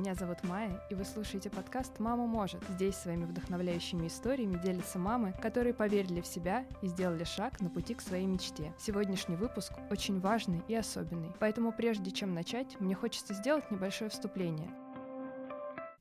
Меня зовут Майя, и вы слушаете подкаст «Мама может». Здесь своими вдохновляющими историями делятся мамы, которые поверили в себя и сделали шаг на пути к своей мечте. Сегодняшний выпуск очень важный и особенный, поэтому прежде чем начать, мне хочется сделать небольшое вступление.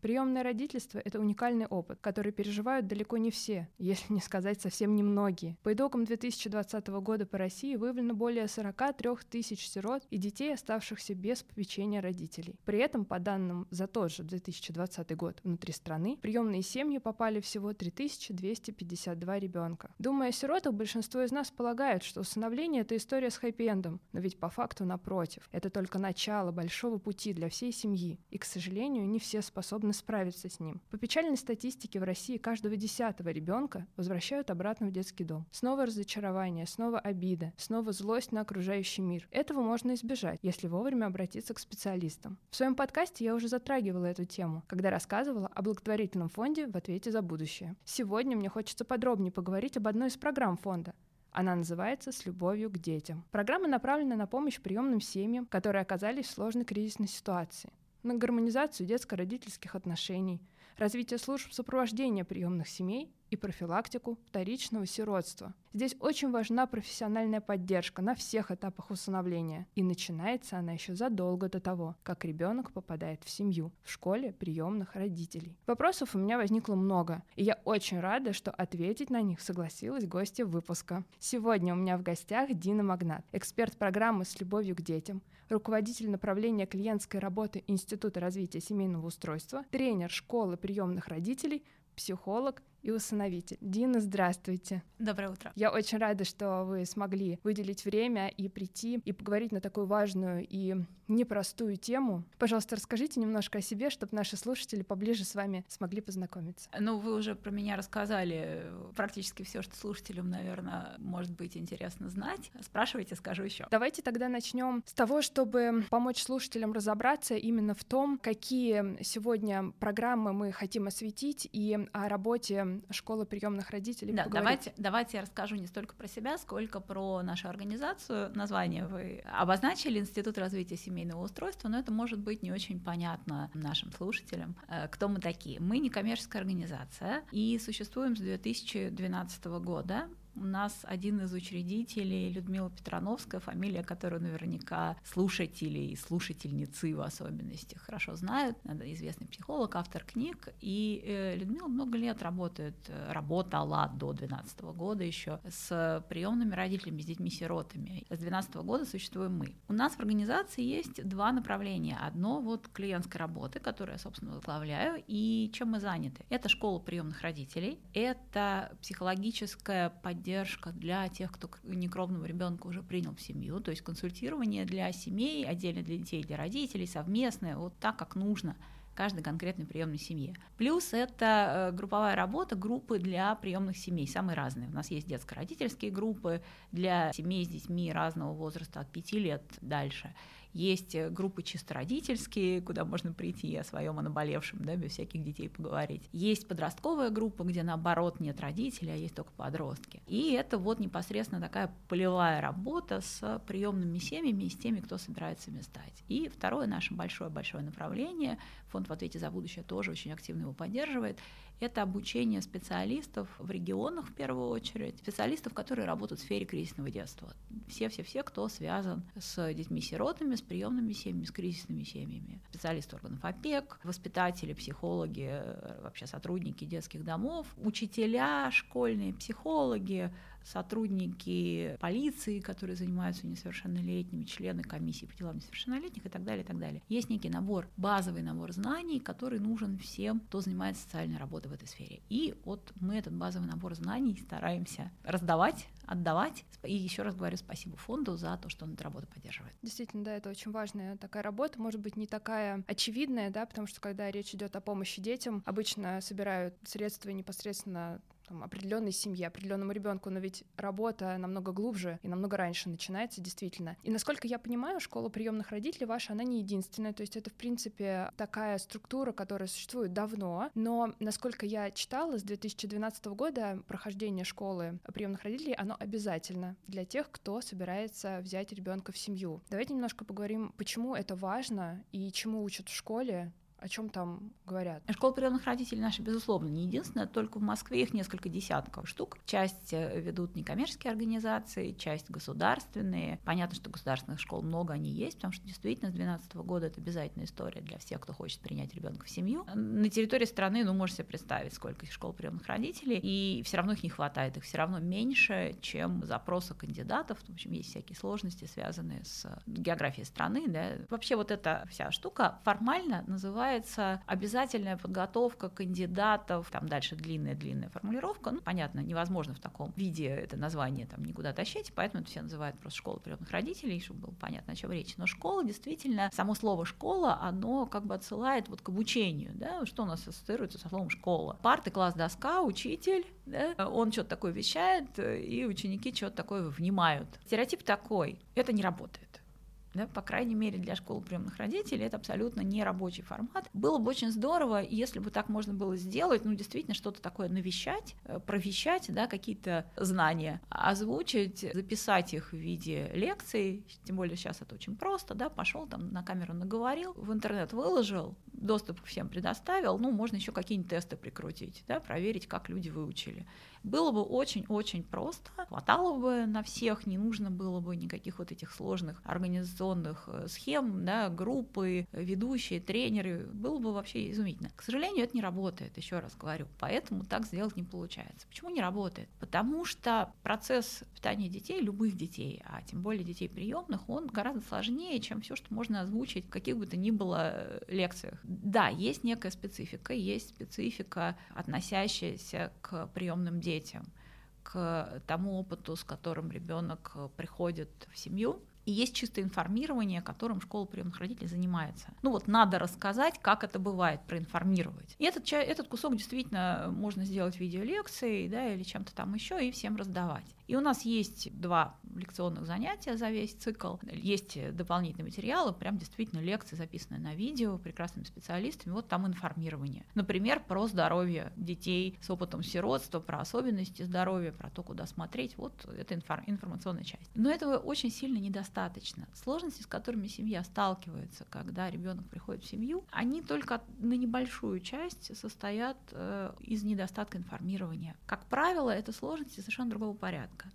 Приемное родительство — это уникальный опыт, который переживают далеко не все, если не сказать совсем немногие. По итогам 2020 года по России выявлено более 43 тысяч сирот и детей, оставшихся без попечения родителей. При этом, по данным за тот же 2020 год внутри страны, приемные семьи попали всего 3252 ребенка. Думая о сиротах, большинство из нас полагают, что усыновление — это история с хэппи-эндом, но ведь по факту напротив. Это только начало большого пути для всей семьи, и, к сожалению, не все способны способны справиться с ним. По печальной статистике в России каждого десятого ребенка возвращают обратно в детский дом. Снова разочарование, снова обида, снова злость на окружающий мир. Этого можно избежать, если вовремя обратиться к специалистам. В своем подкасте я уже затрагивала эту тему, когда рассказывала о благотворительном фонде в ответе за будущее. Сегодня мне хочется подробнее поговорить об одной из программ фонда, она называется «С любовью к детям». Программа направлена на помощь приемным семьям, которые оказались в сложной кризисной ситуации на гармонизацию детско-родительских отношений, развитие служб сопровождения приемных семей и профилактику вторичного сиротства. Здесь очень важна профессиональная поддержка на всех этапах усыновления. И начинается она еще задолго до того, как ребенок попадает в семью, в школе приемных родителей. Вопросов у меня возникло много, и я очень рада, что ответить на них согласилась гостья выпуска. Сегодня у меня в гостях Дина Магнат, эксперт программы «С любовью к детям», руководитель направления клиентской работы Института развития семейного устройства, тренер школы приемных родителей, психолог и усыновитель. Дина, здравствуйте. Доброе утро. Я очень рада, что вы смогли выделить время и прийти и поговорить на такую важную и непростую тему. Пожалуйста, расскажите немножко о себе, чтобы наши слушатели поближе с вами смогли познакомиться. Ну, вы уже про меня рассказали практически все, что слушателям, наверное, может быть интересно знать. Спрашивайте, скажу еще. Давайте тогда начнем с того, чтобы помочь слушателям разобраться именно в том, какие сегодня программы мы хотим осветить и о работе школы приемных родителей. Да, давайте, давайте я расскажу не столько про себя, сколько про нашу организацию. Название вы обозначили Институт развития семейного устройства, но это может быть не очень понятно нашим слушателям, э, кто мы такие. Мы не коммерческая организация и существуем с 2012 года. У нас один из учредителей, Людмила Петрановская, фамилия, которую наверняка слушатели и слушательницы в особенности хорошо знают. Она известный психолог, автор книг. И э, Людмила много лет работает, э, работала до 2012 года еще с приемными родителями, с детьми-сиротами. С 2012 года существуем мы. У нас в организации есть два направления. Одно вот клиентской работы, которую я, собственно, возглавляю, и чем мы заняты. Это школа приемных родителей, это психологическая поддержка поддержка для тех, кто некровного ребенка уже принял в семью, то есть консультирование для семей, отдельно для детей, для родителей, совместное, вот так, как нужно каждой конкретной приемной семье. Плюс это э, групповая работа, группы для приемных семей, самые разные. У нас есть детско-родительские группы для семей с детьми разного возраста, от 5 лет дальше. Есть э, группы чисто родительские, куда можно прийти о своем о наболевшем, да, без всяких детей поговорить. Есть подростковая группа, где наоборот нет родителей, а есть только подростки. И это вот непосредственно такая полевая работа с приемными семьями и с теми, кто собирается стать. И второе наше большое-большое направление, фонд в ответе за будущее тоже очень активно его поддерживает, это обучение специалистов в регионах в первую очередь, специалистов, которые работают в сфере кризисного детства. Все-все-все, кто связан с детьми-сиротами, с приемными семьями, с кризисными семьями. Специалисты органов ОПЕК, воспитатели, психологи, вообще сотрудники детских домов, учителя школьные, психологи, сотрудники полиции, которые занимаются несовершеннолетними, члены комиссии по делам несовершеннолетних и так далее, и так далее. Есть некий набор, базовый набор знаний, который нужен всем, кто занимается социальной работой в этой сфере. И вот мы этот базовый набор знаний стараемся раздавать, отдавать. И еще раз говорю спасибо фонду за то, что он эту работу поддерживает. Действительно, да, это очень важная такая работа, может быть, не такая очевидная, да, потому что когда речь идет о помощи детям, обычно собирают средства непосредственно там, определенной семье, определенному ребенку, но ведь работа намного глубже и намного раньше начинается, действительно. И насколько я понимаю, школа приемных родителей ваша, она не единственная, то есть это, в принципе, такая структура, которая существует давно, но, насколько я читала, с 2012 года прохождение школы приемных родителей, оно обязательно для тех, кто собирается взять ребенка в семью. Давайте немножко поговорим, почему это важно и чему учат в школе, О чем там говорят? Школа приемных родителей наша, безусловно, не единственная, только в Москве их несколько десятков штук. Часть э, ведут некоммерческие организации, часть государственные. Понятно, что государственных школ много, они есть, потому что действительно с 2012 года это обязательная история для всех, кто хочет принять ребенка в семью. На территории страны, ну, можете себе представить, сколько школ приемных родителей, и все равно их не хватает, их все равно меньше, чем запросы кандидатов. В общем, есть всякие сложности, связанные с географией страны. Да. Вообще вот эта вся штука формально называется обязательная подготовка кандидатов, там дальше длинная-длинная формулировка, ну, понятно, невозможно в таком виде это название там никуда тащить, поэтому это все называют просто школа приемных родителей, чтобы было понятно, о чем речь. Но школа действительно, само слово школа, оно как бы отсылает вот к обучению, да, что у нас ассоциируется со словом школа. Парты, класс, доска, учитель, да, он что-то такое вещает, и ученики что-то такое внимают. Стереотип такой, это не работает да, по крайней мере для школы приемных родителей это абсолютно не рабочий формат. Было бы очень здорово, если бы так можно было сделать, ну действительно что-то такое навещать, э, провещать, да, какие-то знания, озвучить, записать их в виде лекций, тем более сейчас это очень просто, да, пошел там на камеру наговорил, в интернет выложил, доступ всем предоставил, ну можно еще какие-нибудь тесты прикрутить, да, проверить, как люди выучили. Было бы очень-очень просто, хватало бы на всех, не нужно было бы никаких вот этих сложных организационных э, схем, да, группы, ведущие, тренеры, было бы вообще изумительно. К сожалению, это не работает, еще раз говорю, поэтому так сделать не получается. Почему не работает? Потому что процесс питания детей, любых детей, а тем более детей приемных, он гораздо сложнее, чем все, что можно озвучить в каких бы то ни было э, лекциях. Да, есть некая специфика, есть специфика, относящаяся к приемным детям детям, к тому опыту, с которым ребенок э, приходит в семью, и есть чистое информирование, которым школа приемных родителей занимается. Ну вот надо рассказать, как это бывает, проинформировать. И этот, этот кусок действительно можно сделать видеолекцией да, или чем-то там еще и всем раздавать. И у нас есть два лекционных занятия за весь цикл. Есть дополнительные материалы, прям действительно лекции, записанные на видео прекрасными специалистами. Вот там информирование. Например, про здоровье детей с опытом сиротства, про особенности здоровья, про то, куда смотреть. Вот это инфор- информационная часть. Но этого очень сильно недостаточно. Сложности, с которыми семья сталкивается, когда ребенок приходит в семью, они только на небольшую часть состоят э, из недостатка информирования. Как правило, это сложности совершенно другого порядка.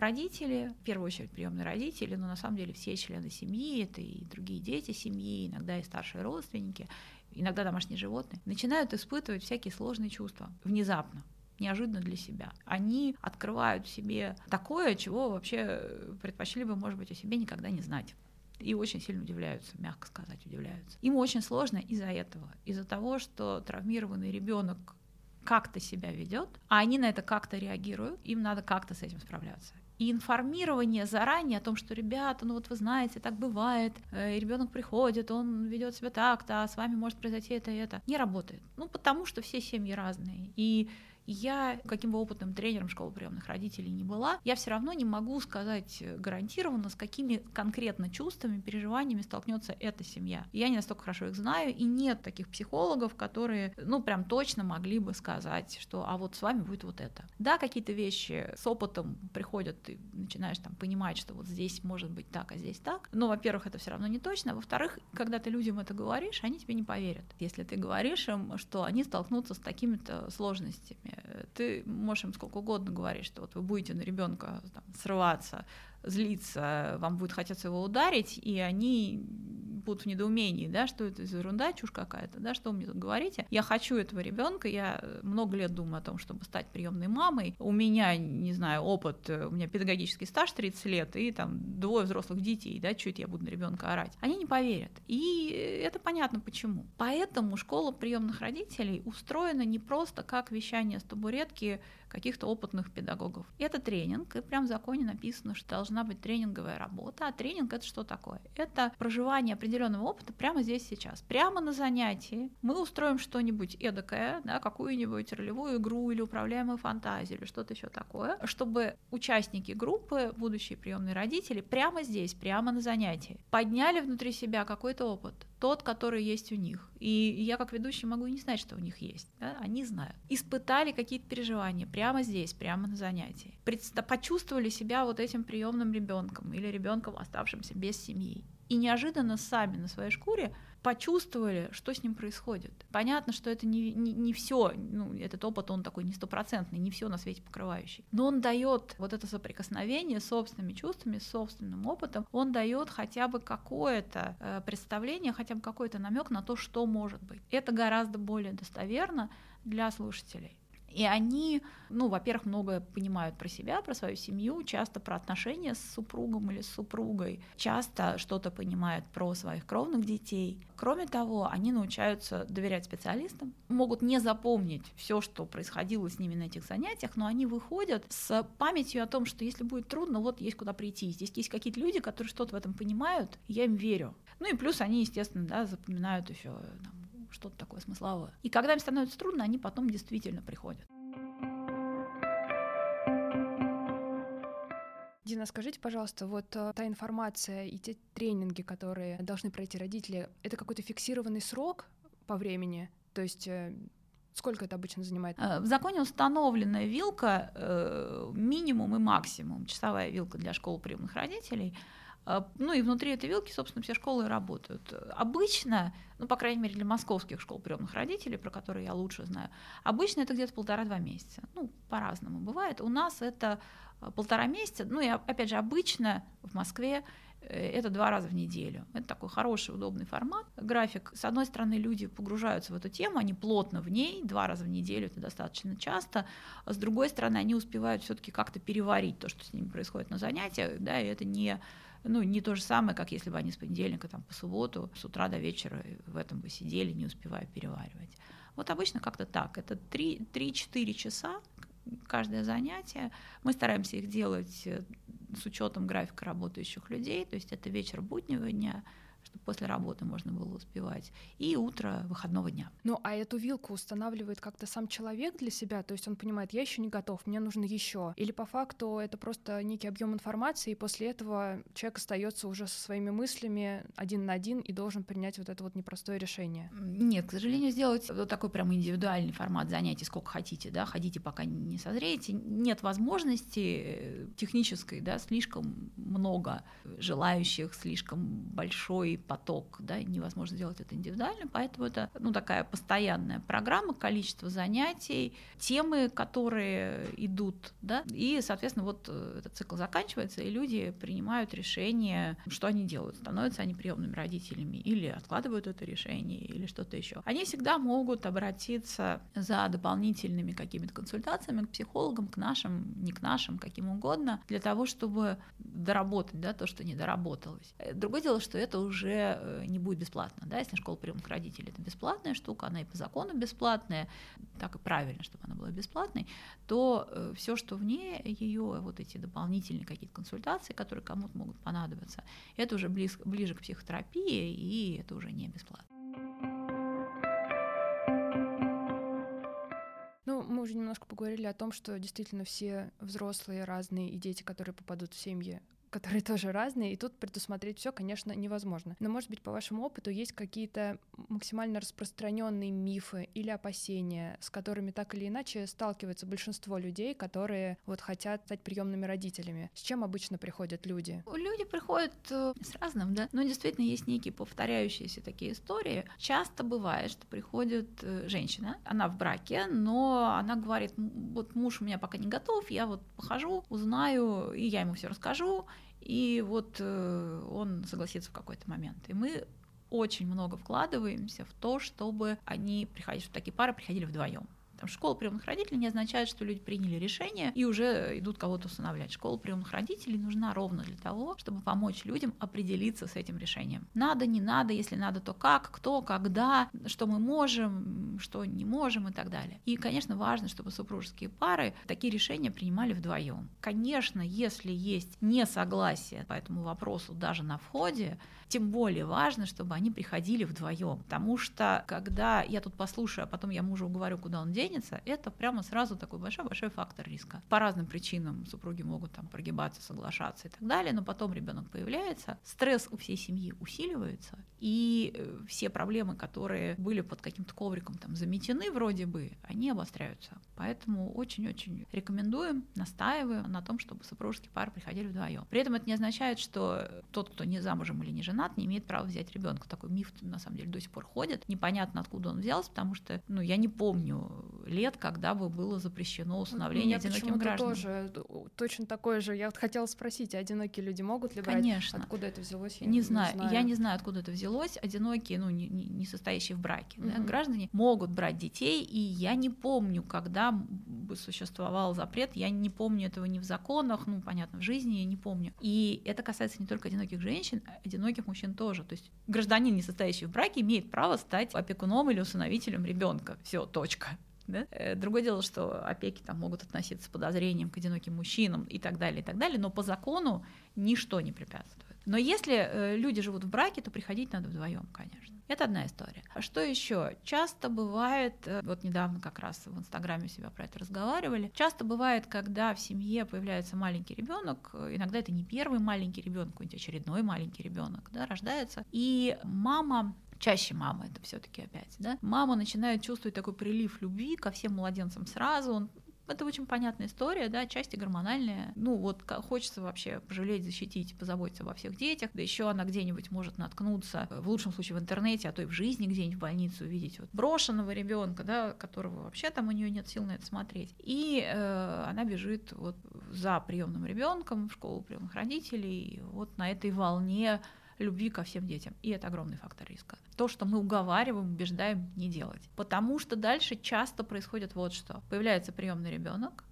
Родители, в первую очередь приемные родители, но на самом деле все члены семьи, это и другие дети семьи, иногда и старшие родственники, иногда домашние животные, начинают испытывать всякие сложные чувства внезапно неожиданно для себя. Они открывают в себе такое, чего вообще предпочли бы, может быть, о себе никогда не знать. И очень сильно удивляются, мягко сказать, удивляются. Им очень сложно из-за этого, из-за того, что травмированный ребенок как-то себя ведет, а они на это как-то реагируют, им надо как-то с этим справляться. И информирование заранее о том, что ребята, ну вот вы знаете, так бывает, э, ребенок приходит, он ведет себя так-то, а с вами может произойти это и это, не работает. Ну, потому что все семьи разные. И я, каким бы опытным тренером школы приемных родителей не была, я все равно не могу сказать э, гарантированно, с какими конкретно чувствами, переживаниями столкнется эта семья. Я не настолько хорошо их знаю, и нет таких психологов, которые, ну, прям точно могли бы сказать, что, а вот с вами будет вот это. Да, какие-то вещи с опытом приходят, ты начинаешь там понимать, что вот здесь может быть так, а здесь так. Но, во-первых, это все равно не точно. Во-вторых, когда ты людям это говоришь, они тебе не поверят. Если ты говоришь им, что они столкнутся с такими-то сложностями, ты можешь им сколько угодно говорить, что вот вы будете на ребенка срываться, злиться, вам будет хотеться его ударить, и они будут в недоумении, да, что это за ерунда, чушь какая-то, да, что вы мне тут говорите. Я хочу этого ребенка, я много лет думаю о том, чтобы стать приемной мамой. У меня, не знаю, опыт, у меня педагогический стаж 30 лет, и там двое взрослых детей, да, чуть я буду на ребенка орать. Они не поверят. И это понятно почему. Поэтому школа приемных родителей устроена не просто как вещание с табуретки каких-то опытных педагогов. Это тренинг, и прям в законе написано, что должна быть тренинговая работа. А тренинг это что такое? Это проживание определенного опыта прямо здесь сейчас. Прямо на занятии мы устроим что-нибудь эдакое, да, какую-нибудь ролевую игру или управляемую фантазию или что-то еще такое, чтобы участники группы, будущие приемные родители, прямо здесь, прямо на занятии, подняли внутри себя какой-то опыт, тот, который есть у них. И я как ведущий могу и не знать, что у них есть. Да? Они знают. Испытали какие-то переживания прямо здесь, прямо на занятии. Почувствовали себя вот этим приемным ребенком или ребенком, оставшимся без семьи. И неожиданно сами на своей шкуре почувствовали, что с ним происходит. Понятно, что это не, не, не все, ну, этот опыт, он такой не стопроцентный, не все на свете покрывающий. Но он дает вот это соприкосновение с собственными чувствами, с собственным опытом, он дает хотя бы какое-то э, представление, хотя бы какой-то намек на то, что может быть. Это гораздо более достоверно для слушателей. И они, ну, во-первых, многое понимают про себя, про свою семью, часто про отношения с супругом или с супругой, часто что-то понимают про своих кровных детей. Кроме того, они научаются доверять специалистам, могут не запомнить все, что происходило с ними на этих занятиях, но они выходят с памятью о том, что если будет трудно, вот есть куда прийти. Здесь есть какие-то люди, которые что-то в этом понимают, я им верю. Ну и плюс они, естественно, да, запоминают еще что-то такое смысловое. И когда им становится трудно, они потом действительно приходят. Дина, скажите, пожалуйста, вот э, та информация и те тренинги, которые должны пройти родители, это какой-то фиксированный срок по времени? То есть э, Сколько это обычно занимает? Э, в законе установленная вилка минимум и максимум, часовая вилка для школ приемных родителей – ну и внутри этой вилки, собственно, все школы работают. Обычно, ну, по крайней мере, для московских школ приемных родителей, про которые я лучше знаю, обычно это где-то полтора-два месяца. Ну, по-разному бывает. У нас это а, полтора месяца. Ну и, опять же, обычно в Москве э, это два раза в неделю. Это такой хороший, удобный формат. График. С одной стороны, люди погружаются в эту тему, они плотно в ней, два раза в неделю, это достаточно часто. А с другой стороны, они успевают все-таки как-то переварить то, что с ними происходит на занятиях, да, и это не ну, не то же самое, как если бы они с понедельника там, по субботу с утра до вечера в этом бы сидели, не успевая переваривать. Вот обычно как-то так. Это 3-4 часа каждое занятие. Мы стараемся их делать э, с учетом графика работающих людей, то есть это вечер буднего дня, чтобы после работы можно было успевать, и утро выходного дня. Ну, а эту вилку устанавливает как-то сам человек для себя, то есть он понимает, я еще не готов, мне нужно еще, или по факту это просто некий объем информации, и после этого человек остается уже со своими мыслями один на один и должен принять вот это вот непростое решение. Нет, к сожалению, сделать вот такой прям индивидуальный формат занятий, сколько хотите, да, ходите, пока не созреете, нет возможности э, технической, да, слишком много желающих, слишком большой поток, да, невозможно сделать это индивидуально, поэтому это ну, такая постоянная программа, количество занятий, темы, которые идут, да, и, соответственно, вот э, этот цикл заканчивается, и люди принимают решение, что они делают, становятся они приемными родителями или откладывают это решение, или что-то еще. Они всегда могут обратиться за дополнительными какими-то консультациями к психологам, к нашим, не к нашим, каким угодно, для того, чтобы доработать да, то, что не доработалось. Другое дело, что это уже уже э, не будет бесплатно. Да? Если школа приемных родителей это бесплатная штука, она и по закону бесплатная, так и правильно, чтобы она была бесплатной, то э, все, что вне ее, вот эти дополнительные какие-то консультации, которые кому-то могут понадобиться, это уже близ, ближе к психотерапии, и это уже не бесплатно. Ну, мы уже немножко поговорили о том, что действительно все взрослые разные и дети, которые попадут в семьи которые тоже разные, и тут предусмотреть все, конечно, невозможно. Но, может быть, по вашему опыту есть какие-то максимально распространенные мифы или опасения, с которыми так или иначе сталкивается большинство людей, которые вот хотят стать приемными родителями. С чем обычно приходят люди? Люди приходят э, с разным, да. Но действительно есть некие повторяющиеся такие истории. Часто бывает, что приходит э, женщина, она в браке, но она говорит, вот муж у меня пока не готов, я вот похожу, узнаю, и я ему все расскажу, и вот э, он согласится в какой-то момент. И мы очень много вкладываемся в то, чтобы они приходили, чтобы такие пары приходили вдвоем. Что школа приемных родителей не означает, что люди приняли решение и уже идут кого-то усыновлять. Школа приемных родителей нужна ровно для того, чтобы помочь людям определиться с этим решением. Надо, не надо, если надо, то как, кто, когда, что мы можем, что не можем и так далее. И, конечно, важно, чтобы супружеские пары такие решения принимали вдвоем. Конечно, если есть несогласие по этому вопросу даже на входе, тем более важно, чтобы они приходили вдвоем. Потому что, когда я тут послушаю, а потом я мужу говорю, куда он денется, женится, это прямо сразу такой большой-большой фактор риска. По разным причинам супруги могут там прогибаться, соглашаться и так далее, но потом ребенок появляется, стресс у всей семьи усиливается, и э, все проблемы, которые были под каким-то ковриком там заметены вроде бы, они обостряются. Поэтому очень-очень рекомендуем, настаиваем на том, чтобы супружеские пары приходили вдвоем. При этом это не означает, что тот, кто не замужем или не женат, не имеет права взять ребенка. Такой миф на самом деле до сих пор ходит. Непонятно, откуда он взялся, потому что ну, я не помню лет, когда бы было запрещено усыновление одиноким гражданам. тоже точно такое же. Я вот хотела спросить, одинокие люди могут ли брать? Конечно. Откуда это взялось? Я не, не знаю. знаю. Я не знаю, откуда это взялось. Одинокие, ну, не, не состоящие в браке, угу. да, граждане могут брать детей, и я не помню, когда бы существовал запрет. Я не помню этого ни в законах, ну, понятно, в жизни я не помню. И это касается не только одиноких женщин, а одиноких мужчин тоже. То есть гражданин, не состоящий в браке, имеет право стать опекуном или усыновителем ребенка. Все, точка. Да? Э, другое дело, что опеки там могут относиться с подозрением к одиноким мужчинам и так далее, и так далее, но по закону ничто не препятствует. Но если э, люди живут в браке, то приходить надо вдвоем, конечно. Это одна история. А что еще? Часто бывает, э, вот недавно как раз в Инстаграме себя про это разговаривали, часто бывает, когда в семье появляется маленький ребенок, иногда это не первый маленький ребенок, какой-нибудь очередной маленький ребенок, да, рождается, и мама чаще мама это все-таки опять, да, мама начинает чувствовать такой прилив любви ко всем младенцам сразу, он это очень понятная история, да, части гормональные. Ну, вот хочется вообще пожалеть, защитить, позаботиться обо всех детях. Да еще она где-нибудь может наткнуться, в лучшем случае в интернете, а то и в жизни где-нибудь в больнице увидеть вот брошенного ребенка, да, которого вообще там у нее нет сил на это смотреть. И э, она бежит вот за приемным ребенком в школу приемных родителей, вот на этой волне любви ко всем детям. И это огромный фактор риска. То, что мы уговариваем, убеждаем не делать. Потому что дальше часто происходит вот что. Появляется приемный ребенок,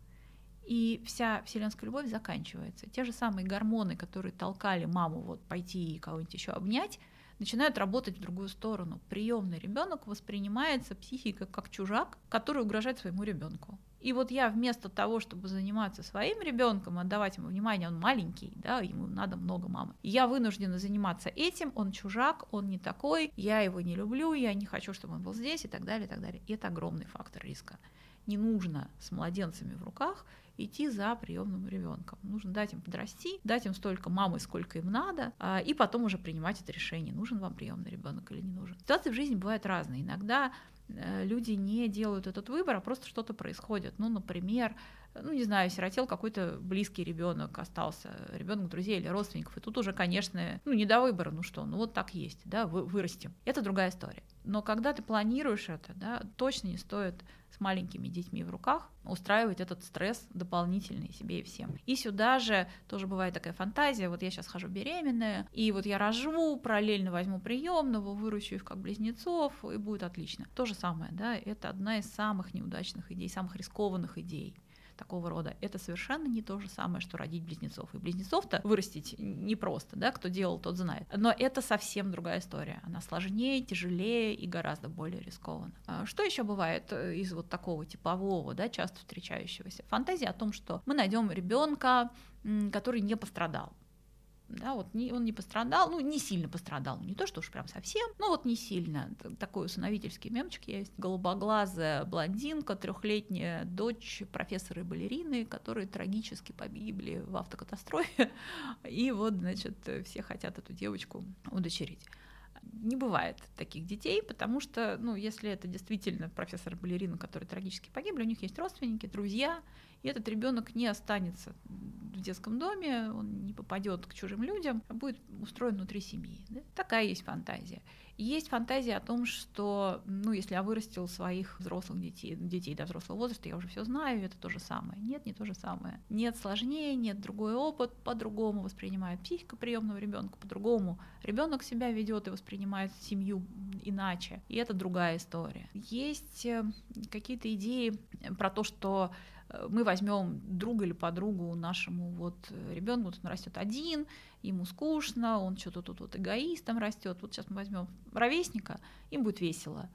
и вся вселенская любовь заканчивается. Те же самые гормоны, которые толкали маму вот пойти и кого-нибудь еще обнять, начинают работать в другую сторону. Приемный ребенок воспринимается психикой как чужак, который угрожает своему ребенку. И вот я вместо того, чтобы заниматься своим ребенком, отдавать ему внимание, он маленький, да, ему надо много мамы. Я вынуждена заниматься этим, он чужак, он не такой, я его не люблю, я не хочу, чтобы он был здесь и так далее, и так далее. И это огромный фактор риска. Не нужно с младенцами в руках идти за приемным ребенком. Нужно дать им подрасти, дать им столько мамы, сколько им надо, а, и потом уже принимать это решение, нужен вам приемный ребенок или не нужен. Ситуации в жизни бывают разные. Иногда люди не делают этот выбор, а просто что-то происходит. Ну, например, ну, не знаю, сиротел какой-то близкий ребенок остался, ребенок друзей или родственников, и тут уже, конечно, ну, не до выбора, ну что, ну вот так есть, да, вы, вырастим. Это другая история. Но когда ты планируешь это, да, точно не стоит с маленькими детьми в руках устраивать этот стресс дополнительный себе и всем. И сюда же тоже бывает такая фантазия, вот я сейчас хожу беременная, и вот я рожу, параллельно возьму приемного, выращу их как близнецов, и будет отлично. То же самое, да, это одна из самых неудачных идей, самых рискованных идей такого рода, это совершенно не то же самое, что родить близнецов. И близнецов-то вырастить непросто, да, кто делал, тот знает. Но это совсем другая история. Она сложнее, тяжелее и гораздо более рискована. А что еще бывает э, из вот такого типового, да, часто встречающегося? Фантазия о том, что мы найдем ребенка, который не пострадал да, вот не, он не пострадал, ну, не сильно пострадал, не то, что уж прям совсем, но вот не сильно. Такой усыновительский мемчик есть. Голубоглазая блондинка, трехлетняя дочь профессора и балерины, которые трагически погибли в автокатастрофе, и вот, значит, все хотят эту девочку удочерить не бывает таких детей, потому что, ну, если это действительно профессор балерина, которые трагически погибли, у них есть родственники, друзья, и этот ребенок не останется в детском доме, он не попадет к чужим людям, а будет устроен внутри семьи. Да? Такая есть фантазия. Есть фантазия о том, что, ну, если я вырастил своих взрослых детей, детей до взрослого возраста, я уже все знаю, это то же самое. Нет, не то же самое. Нет сложнее, нет другой опыт, по-другому воспринимает психика приемного ребенка, по-другому ребенок себя ведет и воспринимает семью иначе. И это другая история. Есть э, какие-то идеи про то, что мы возьмем друга или подругу нашему вот э, ребенку, вот он растет один, ему скучно, он что-то тут вот эгоистом растет. Вот сейчас мы возьмем ровесника, им будет весело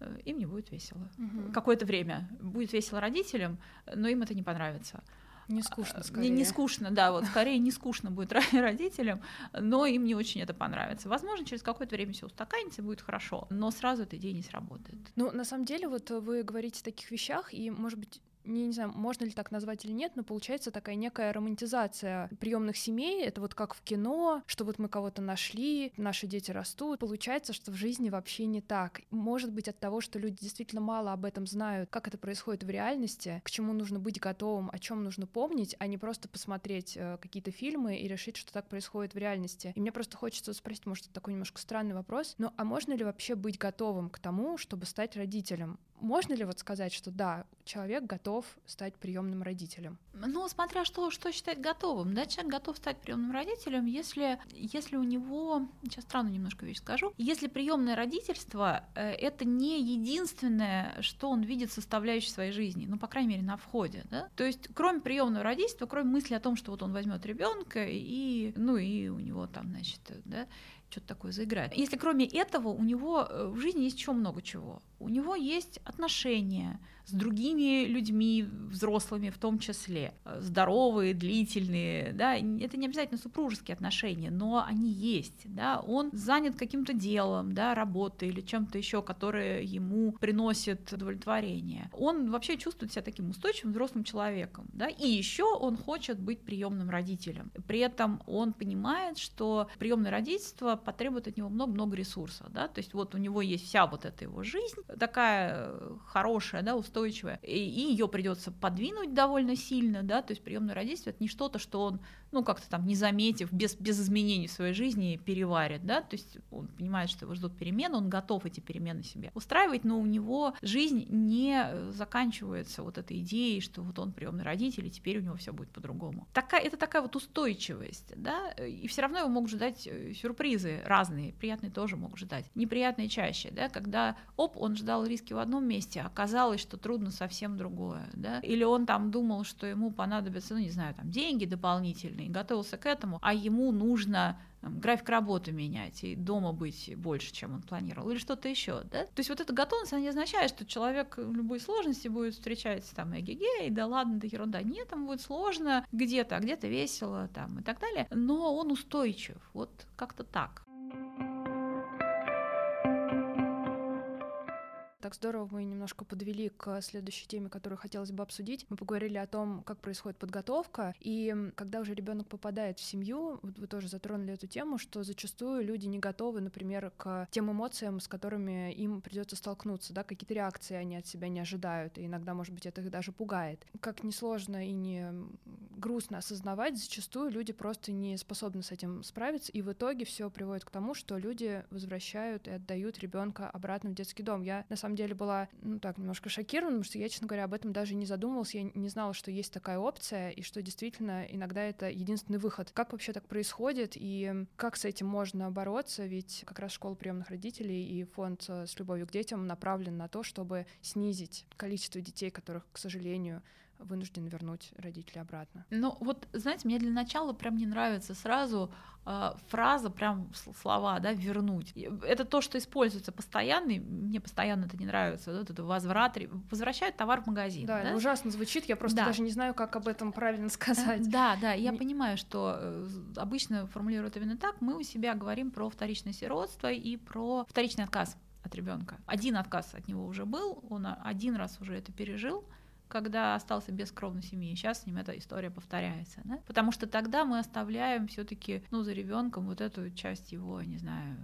э, им не будет весело. Угу. Какое-то время будет весело родителям, но им это не понравится. Не скучно, скорее. Не, не скучно, да, вот скорее не скучно будет родителям, но им не очень это понравится. Возможно, через какое-то время все устаканится, будет хорошо, но сразу эта идея не сработает. Ну, на самом деле, вот вы говорите о таких вещах, и, может быть, не, не знаю, можно ли так назвать или нет, но получается такая некая романтизация приемных семей. Это вот как в кино, что вот мы кого-то нашли, наши дети растут. Получается, что в жизни вообще не так. Может быть от того, что люди действительно мало об этом знают, как это происходит в реальности, к чему нужно быть готовым, о чем нужно помнить, а не просто посмотреть э, какие-то фильмы и решить, что так происходит в реальности. И мне просто хочется спросить, может, это такой немножко странный вопрос, но а можно ли вообще быть готовым к тому, чтобы стать родителем? Можно ли вот сказать, что да, человек готов стать приемным родителем? Ну, смотря что, что считать готовым. Да, человек готов стать приемным родителем, если, если у него, сейчас странную немножко вещь скажу, если приемное родительство э, это не единственное, что он видит составляющей своей жизни, ну, по крайней мере, на входе. Да? То есть, кроме приемного родительства, кроме мысли о том, что вот он возьмет ребенка и, ну, и у него там, значит, да, что-то такое заиграет. Если кроме этого у него э, в жизни есть еще много чего. У него есть отношения, с другими людьми, взрослыми в том числе, э, здоровые, длительные, да, это не обязательно супружеские отношения, но они есть, да, он занят каким-то делом, да, работой или чем-то еще, которое ему приносит удовлетворение. Он вообще чувствует себя таким устойчивым взрослым человеком, да, и еще он хочет быть приемным родителем. При этом он понимает, что приемное родительство потребует от него много-много ресурсов, да, то есть вот у него есть вся вот эта его жизнь, такая э, хорошая, да, и, и ее придется подвинуть довольно сильно, да, то есть приемное родительство это не что-то, что он, ну, как-то там не заметив, без, без изменений в своей жизни переварит, да, то есть он понимает, что его ждут перемены, он готов эти перемены себе устраивать, но у него жизнь не заканчивается вот этой идеей, что вот он приемный родитель, и теперь у него все будет по-другому. Такая, это такая вот устойчивость, да, и все равно его могут ждать э, сюрпризы разные, приятные тоже могут ждать, неприятные чаще, да, когда, оп, он ждал риски в одном месте, оказалось, что трудно совсем другое, да, или он там думал, что ему понадобятся, ну не знаю, там деньги дополнительные, готовился к этому, а ему нужно график работы менять и дома быть больше, чем он планировал, или что-то еще, да? То есть вот эта готовность, она не означает, что человек в любой сложности будет встречать там эгегей, да ладно, да ерунда. Нет, там будет сложно где-то, а где-то весело там и так далее, но он устойчив, вот как-то так. Так здорово мы немножко подвели к следующей теме, которую хотелось бы обсудить. Мы поговорили о том, как происходит подготовка, и когда уже ребенок попадает в семью, вот вы тоже затронули эту тему, что зачастую люди не готовы, например, к тем эмоциям, с которыми им придется столкнуться, да, какие-то реакции они от себя не ожидают, и иногда, может быть, это их даже пугает. Как несложно и не грустно осознавать, зачастую люди просто не способны с этим справиться, и в итоге все приводит к тому, что люди возвращают и отдают ребенка обратно в детский дом. Я на самом самом деле была, ну так, немножко шокирована, потому что я, честно говоря, об этом даже не задумывалась, я не знала, что есть такая опция, и что действительно иногда это единственный выход. Как вообще так происходит, и как с этим можно бороться, ведь как раз школа приемных родителей и фонд э, с любовью к детям направлен на то, чтобы снизить количество детей, которых, к сожалению, вынуждены вернуть родителей обратно. Ну вот, знаете, мне для начала прям не нравится сразу э, фраза, прям слова, да, вернуть. Это то, что используется постоянно, и мне постоянно это не нравится, вот это возврат, возвращают товар в магазин. Да, да? ужасно звучит, я просто да. даже не знаю, как об этом правильно сказать. Да, да, я не... понимаю, что э, обычно формулируют именно так, мы у себя говорим про вторичное сиротство и про вторичный отказ от ребенка. Один отказ от него уже был, он один раз уже это пережил, когда остался без кровной семьи. Сейчас с ним эта история повторяется, да? потому что тогда мы оставляем все-таки ну, за ребенком вот эту часть его, не знаю,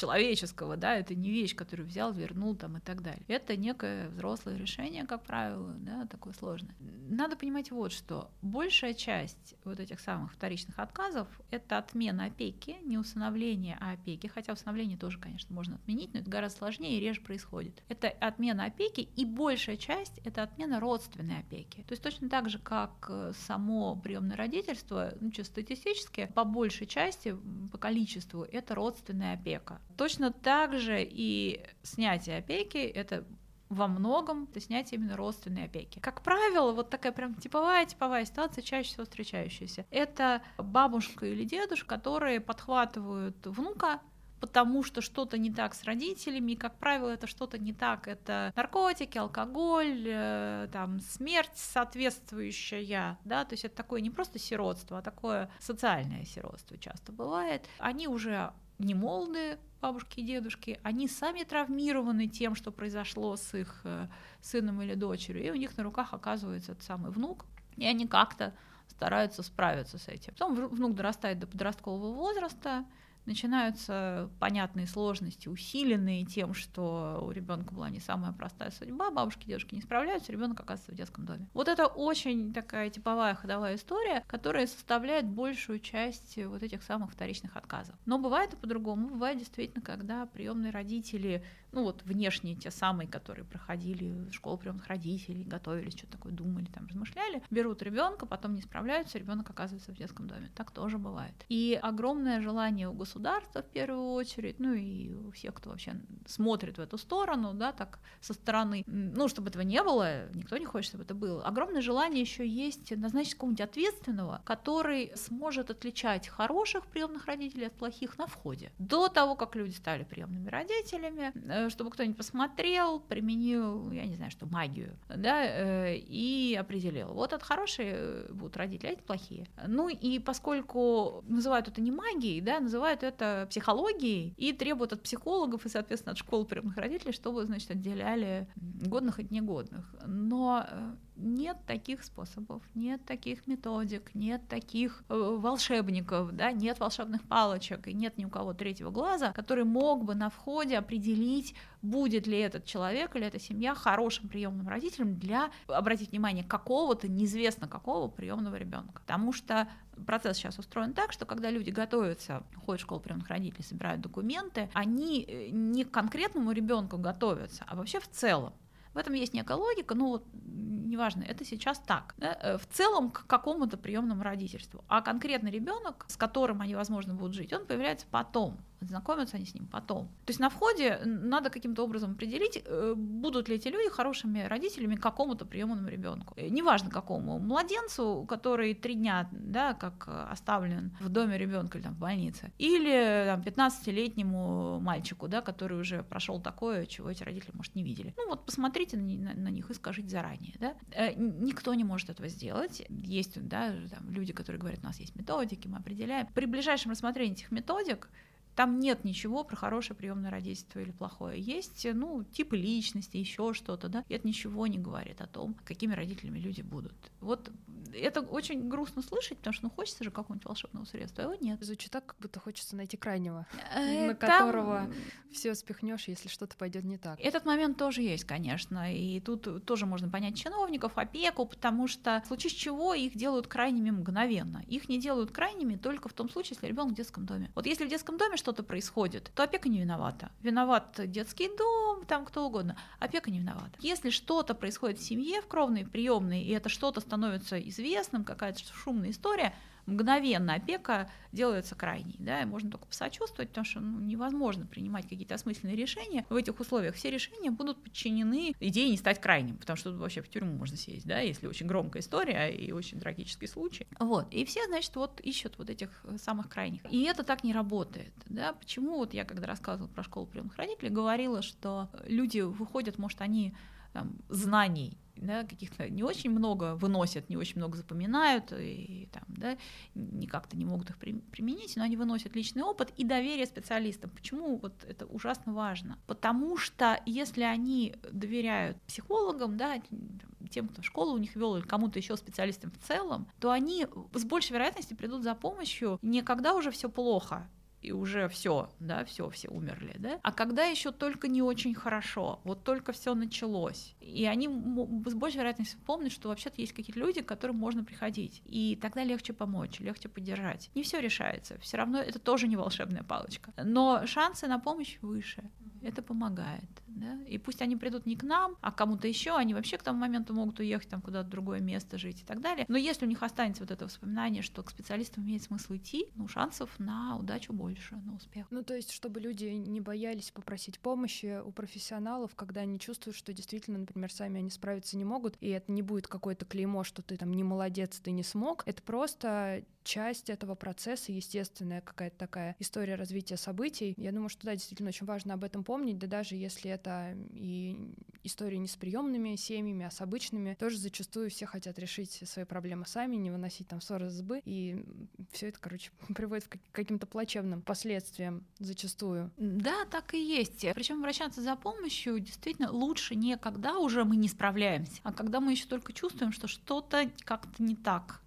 человеческого, да, это не вещь, которую взял, вернул там и так далее. Это некое взрослое решение, как правило, да, такое сложное. Надо понимать вот что. Большая часть вот этих самых вторичных отказов — это отмена опеки, не усыновление, а опеки, хотя усыновление тоже, конечно, можно отменить, но это гораздо сложнее и реже происходит. Это отмена опеки, и большая часть — это отмена родственной опеки. То есть точно так же, как э, само приемное родительство, ну, чисто статистически, по большей части, по количеству, это родственная опека. Точно так же и снятие опеки — это во многом это снятие именно родственной опеки. Как правило, вот такая прям типовая типовая ситуация, чаще всего встречающаяся. Это бабушка или дедушка, которые подхватывают внука, потому что что-то не так с родителями, и, как правило, это что-то не так, это наркотики, алкоголь, э, там, смерть соответствующая, да, то есть это такое не просто сиротство, а такое социальное сиротство часто бывает. Они уже не молоды, бабушки и дедушки, они сами травмированы тем, что произошло с их э, сыном или дочерью, и у них на руках оказывается этот самый внук, и они как-то стараются справиться с этим. Потом внук дорастает до подросткового возраста, начинаются понятные сложности, усиленные тем, что у ребенка была не самая простая судьба, бабушки, дедушки не справляются, ребенок оказывается в детском доме. Вот это очень такая типовая ходовая история, которая составляет большую часть вот этих самых вторичных отказов. Но бывает и по-другому. Бывает действительно, когда приемные родители ну вот внешние те самые, которые проходили школу приемных родителей, готовились, что такое думали, там размышляли, берут ребенка, потом не справляются, ребенок оказывается в детском доме. Так тоже бывает. И огромное желание у государства в первую очередь, ну и у всех, кто вообще смотрит в эту сторону, да, так со стороны, ну, чтобы этого не было, никто не хочет, чтобы это было. Огромное желание еще есть назначить кого-нибудь ответственного, который сможет отличать хороших приемных родителей от плохих на входе. До того, как люди стали приемными родителями, Э, чтобы кто-нибудь посмотрел, применил, я не знаю, что магию, да, э, и определил. Вот это хорошие э, будут родители, а эти плохие. Ну и поскольку называют это не магией, да, называют это психологией и требуют от психологов и, соответственно, от школ приемных родителей, чтобы, значит, отделяли годных от негодных. Но нет таких способов, нет таких методик, нет таких э, волшебников, да, нет волшебных палочек и нет ни у кого третьего глаза, который мог бы на входе определить, будет ли этот человек или эта семья хорошим приемным родителем для, обратить внимание, какого-то неизвестно какого приемного ребенка. Потому что процесс сейчас устроен так, что когда люди готовятся, ходят в школу приемных родителей, собирают документы, они э, не к конкретному ребенку готовятся, а вообще в целом. В этом есть некая логика, ну вот неважно, это сейчас так. Да? Э, в целом к какому-то приемному родительству. А конкретно ребенок, с которым они, возможно, будут жить, он появляется потом. Знакомятся они с ним потом. То есть на входе надо каким-то образом определить, э, будут ли эти люди хорошими родителями какому-то приемному ребенку. Э, неважно какому. Младенцу, который три дня, да, как оставлен в доме ребенка или там, в больнице, или там, 15-летнему мальчику, да, который уже прошел такое, чего эти родители, может, не видели. Ну вот посмотрите на, на, на них и скажите заранее. Да? Э, никто не может этого сделать. Есть да, там, люди, которые говорят, у нас есть методики, мы определяем. При ближайшем рассмотрении этих методик там нет ничего про хорошее приемное родительство или плохое. Есть, ну, типы личности, еще что-то, да. И это ничего не говорит о том, какими родителями люди будут. Вот это очень грустно слышать, потому что ну хочется же какого-нибудь волшебного средства, а его нет. Звучит так, как будто хочется найти крайнего, э, на которого все спихнешь, если что-то пойдет не так. Этот момент тоже есть, конечно, и тут тоже можно понять чиновников, опеку, потому что в случае чего их делают крайними мгновенно. Их не делают крайними только в том случае, если ребенок в детском доме. Вот если в детском доме что-то происходит, то опека не виновата. Виноват детский дом, там кто угодно. Опека не виновата. Если что-то происходит в семье, в кровной, приемной, и это что-то становится известным, какая-то шумная история, мгновенно опека делается крайней, да, и можно только посочувствовать, потому что ну, невозможно принимать какие-то осмысленные решения в этих условиях. Все решения будут подчинены идее не стать крайним, потому что тут вообще в тюрьму можно сесть, да, если очень громкая история и очень трагический случай. Вот, и все, значит, вот ищут вот этих самых крайних. И это так не работает, да, почему вот я, когда рассказывала про школу приемных родителей, говорила, что люди выходят, может, они там, знаний да, каких-то не очень много выносят, не очень много запоминают, и там, да, не как-то не могут их применить, но они выносят личный опыт и доверие специалистам. Почему вот это ужасно важно? Потому что если они доверяют психологам, да, тем, кто школу у них вел, или кому-то еще специалистам в целом, то они с большей вероятностью придут за помощью не когда уже все плохо, и уже все, да, все, все умерли, да. А когда еще только не очень хорошо, вот только все началось, и они с большей вероятностью помнят, что вообще-то есть какие-то люди, к которым можно приходить, и тогда легче помочь, легче поддержать. Не все решается, все равно это тоже не волшебная палочка, но шансы на помощь выше. Это помогает. Да? И пусть они придут не к нам, а к кому-то еще, они вообще к тому моменту могут уехать там куда-то в другое место жить и так далее. Но если у них останется вот это воспоминание, что к специалистам имеет смысл идти, ну, шансов на удачу больше, на успех. Ну, то есть, чтобы люди не боялись попросить помощи у профессионалов, когда они чувствуют, что действительно, например, сами они справиться не могут, и это не будет какое-то клеймо, что ты там не молодец, ты не смог. Это просто часть этого процесса, естественная какая-то такая история развития событий. Я думаю, что да, действительно очень важно об этом помнить, да даже если это и история не с приемными семьями, а с обычными, тоже зачастую все хотят решить свои проблемы сами, не выносить там ссоры с бы, и все это, короче, приводит к каким-то плачевным последствиям зачастую. Да, так и есть. Причем обращаться за помощью действительно лучше не когда уже мы не справляемся, а когда мы еще только чувствуем, что что-то как-то не так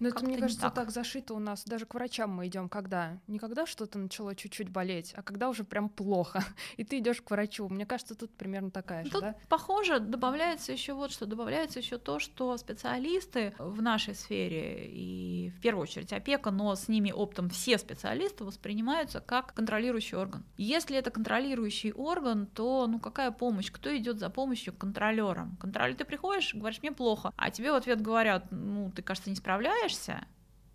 но это, мне кажется, так. так зашито у нас. Даже к врачам мы идем когда? Не когда что-то начало чуть-чуть болеть, а когда уже прям плохо. И ты идешь к врачу. Мне кажется, тут примерно такая же. Тут да? похоже, добавляется еще вот что. Добавляется еще то, что специалисты в нашей сфере и в первую очередь опека, но с ними оптом все специалисты воспринимаются как контролирующий орган. Если это контролирующий орган, то ну какая помощь? Кто идет за помощью к контролерам? Контроль ты приходишь, говоришь, мне плохо, а тебе в ответ говорят, ну ты, кажется, не справляешься справляешься,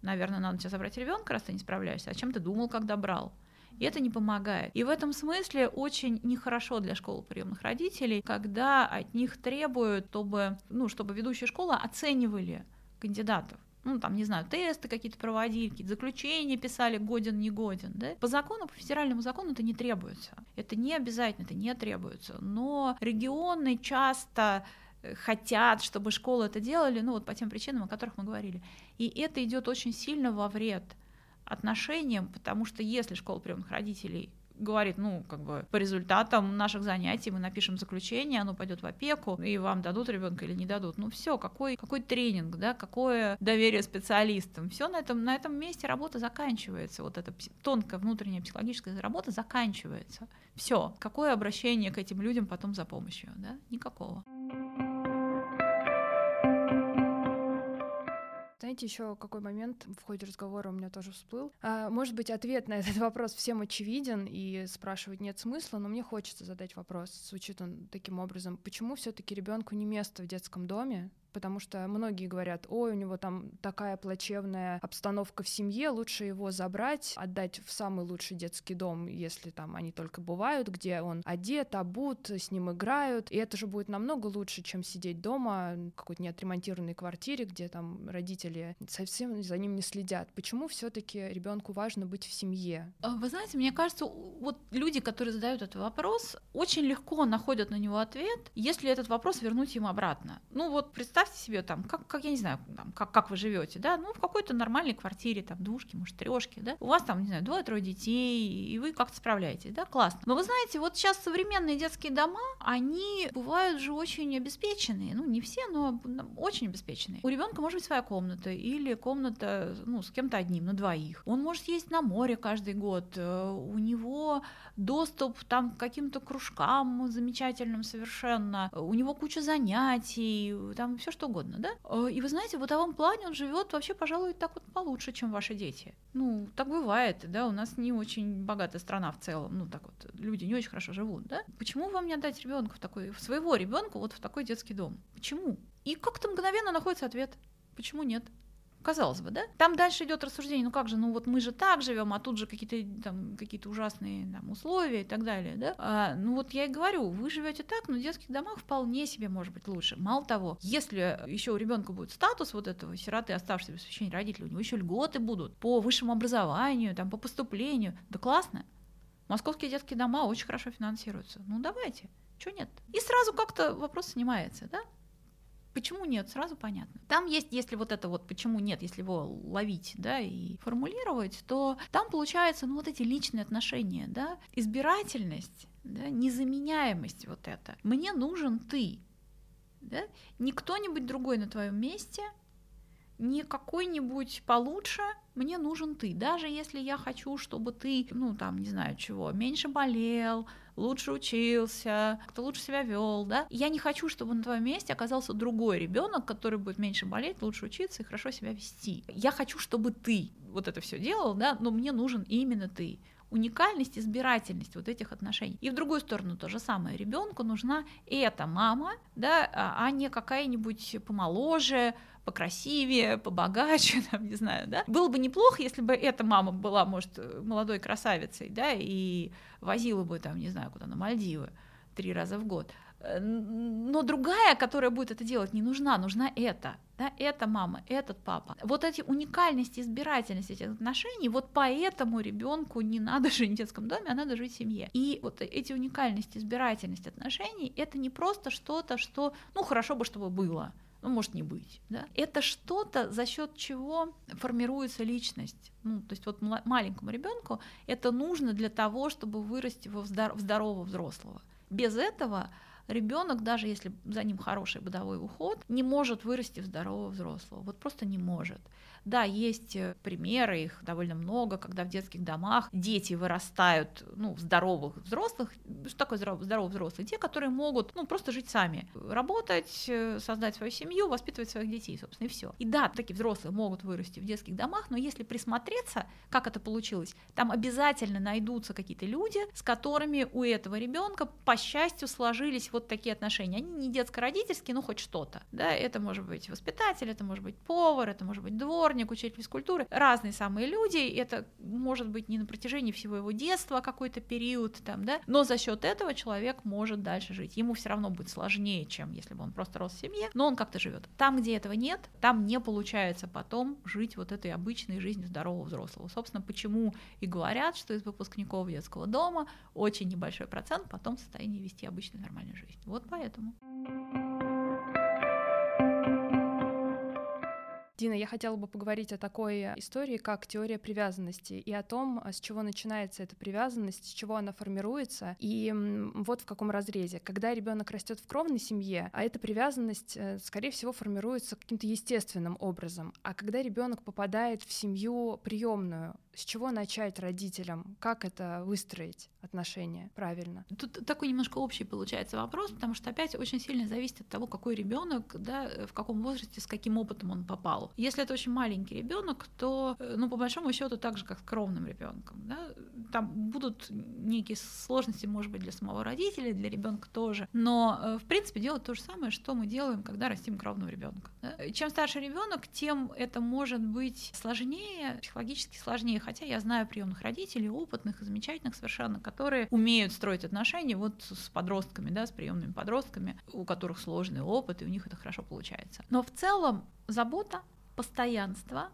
наверное, надо тебе забрать ребенка, раз ты не справляешься, о чем ты думал, когда брал. И это не помогает. И в этом смысле очень нехорошо для школы приемных родителей, когда от них требуют, чтобы, ну, чтобы ведущая школа оценивали кандидатов ну, там, не знаю, тесты какие-то проводили, какие-то заключения писали, годен, не годен, да. По закону, по федеральному закону это не требуется. Это не обязательно, это не требуется. Но регионы часто хотят, чтобы школы это делали, ну вот по тем причинам, о которых мы говорили. И это идет очень сильно во вред отношениям, потому что если школа приемных родителей говорит, ну, как бы по результатам наших занятий мы напишем заключение, оно пойдет в опеку, и вам дадут ребенка или не дадут. Ну все, какой, какой тренинг, да, какое доверие специалистам. Все на этом, на этом месте работа заканчивается. Вот эта тонкая внутренняя психологическая работа заканчивается. Все. Какое обращение к этим людям потом за помощью? Да? Никакого. Знаете, еще какой момент в ходе разговора у меня тоже всплыл. А, может быть, ответ на этот вопрос всем очевиден, и спрашивать нет смысла, но мне хочется задать вопрос. Звучит он таким образом. Почему все-таки ребенку не место в детском доме? Потому что многие говорят, ой, у него там такая плачевная обстановка в семье, лучше его забрать, отдать в самый лучший детский дом, если там они только бывают, где он одет, обут, с ним играют, и это же будет намного лучше, чем сидеть дома в какой-то неотремонтированной квартире, где там родители совсем за ним не следят. Почему все-таки ребенку важно быть в семье? А, вы знаете, мне кажется, вот люди, которые задают этот вопрос, очень легко находят на него ответ, если этот вопрос вернуть им обратно. Ну вот представь представьте себе там, как, как я не знаю, там, как, как вы живете, да, ну, в какой-то нормальной квартире, там, двушки, может, трешки, да, у вас там, не знаю, двое-трое детей, и вы как-то справляетесь, да, классно. Но вы знаете, вот сейчас современные детские дома, они бывают же очень обеспеченные, ну, не все, но очень обеспеченные. У ребенка может быть своя комната или комната, ну, с кем-то одним, на двоих. Он может ездить на море каждый год, э, у него доступ там к каким-то кружкам замечательным совершенно, у него куча занятий, там все что угодно, да? Э, и вы знаете, в бытовом плане он живет вообще, пожалуй, так вот получше, чем ваши дети. Ну, так бывает, да, у нас не очень богатая страна в целом, ну, так вот, люди не очень хорошо живут, да? Почему вам не отдать ребенка в такой, своего ребенка вот в такой детский дом? Почему? И как-то мгновенно находится ответ. Почему нет? Казалось бы, да? Там дальше идет рассуждение, ну как же, ну вот мы же так живем, а тут же какие-то там какие-то ужасные там, условия и так далее, да? А, ну вот я и говорю, вы живете так, но в детских домах вполне себе может быть лучше. Мало того, если еще у ребенка будет статус вот этого сироты, оставшегося без посвящения родителей, у него еще льготы будут по высшему образованию, там, по поступлению, да классно. Московские детские дома очень хорошо финансируются. Ну давайте, что нет? И сразу как-то вопрос снимается, да? Почему нет, сразу понятно. Там есть, если вот это вот почему нет, если его ловить, да, и формулировать, то там получается, ну, вот эти личные отношения, да, избирательность, да, незаменяемость вот это. Мне нужен ты, да, не кто-нибудь другой на твоем месте, не какой-нибудь получше, мне нужен ты. Даже если я хочу, чтобы ты, ну, там, не знаю чего, меньше болел, лучше учился, кто лучше себя вел, да. Я не хочу, чтобы на твоем месте оказался другой ребенок, который будет меньше болеть, лучше учиться и хорошо себя вести. Я хочу, чтобы ты вот это все делал, да, но мне нужен именно ты. уникальность, избирательность вот этих отношений. И в другую сторону то же самое. Ребенку нужна эта мама, да, а, а не какая-нибудь помоложе, покрасивее, побогаче, там, не знаю, да. Было бы неплохо, если бы эта мама была, может, молодой красавицей, да, и возила бы там, не знаю, куда на Мальдивы три раза в год. Э, но другая, которая будет это делать, не нужна, нужна эта. Да, это мама, этот папа. Вот эти уникальности, избирательность этих отношений, вот поэтому ребенку не надо жить в детском доме, а надо жить в семье. И вот эти уникальности, избирательность отношений, это не просто что-то, что, ну, хорошо бы, чтобы было, ну, может не быть. Да? Это что-то, за счет чего формируется личность. Ну, то есть вот маленькому ребенку это нужно для того, чтобы вырасти в здорового взрослого. Без этого ребенок, даже если за ним хороший бытовой уход, не может вырасти в здорового взрослого. Вот просто не может. Да, есть э, примеры, их довольно много, когда в детских домах дети вырастают ну, в здоровых взрослых. Что такое здоровый взрослый? Те, которые могут ну, просто жить сами, работать, э, создать свою семью, воспитывать своих детей, собственно, и все. И да, такие взрослые могут вырасти в детских домах, но если присмотреться, как это получилось, там обязательно найдутся какие-то люди, с которыми у этого ребенка, по счастью, сложились вот такие отношения. Они не детско-родительские, но хоть что-то. Да, это может быть воспитатель, это может быть повар, это может быть двор, дворник, учитель физкультуры, разные самые люди, это может быть не на протяжении всего его детства какой-то период, там, да, но за счет этого человек может дальше жить. Ему все равно будет сложнее, чем если бы он просто рос в семье, но он как-то живет. Там, где этого нет, там не получается потом жить вот этой обычной жизнью здорового взрослого. Собственно, почему и говорят, что из выпускников детского дома очень небольшой процент потом в состоянии вести обычную нормальную жизнь. Вот поэтому. Дина, я хотела бы поговорить о такой истории, как теория привязанности, и о том, с чего начинается эта привязанность, с чего она формируется, и вот в каком разрезе. Когда ребенок растет в кровной семье, а эта привязанность, э, скорее всего, формируется каким-то естественным образом. А когда ребенок попадает в семью приемную, с чего начать родителям? Как это выстроить отношения правильно? Тут такой немножко общий получается вопрос, потому что опять очень сильно зависит от того, какой ребенок, да, в каком возрасте, с каким опытом он попал. Если это очень маленький ребенок, то, э, ну, по большому счету, так же, как с кровным ребенком, да, там будут некие сложности, может быть, для самого родителя, для ребенка тоже. Но, э, в принципе, делать то же самое, что мы делаем, когда растим кровного ребенка. Да? Чем старше ребенок, тем это может быть сложнее, психологически сложнее хотя я знаю приемных родителей, опытных и замечательных совершенно, которые умеют строить отношения вот с подростками, да, с приемными подростками, у которых сложный опыт, и у них это хорошо получается. Но в целом забота, постоянство,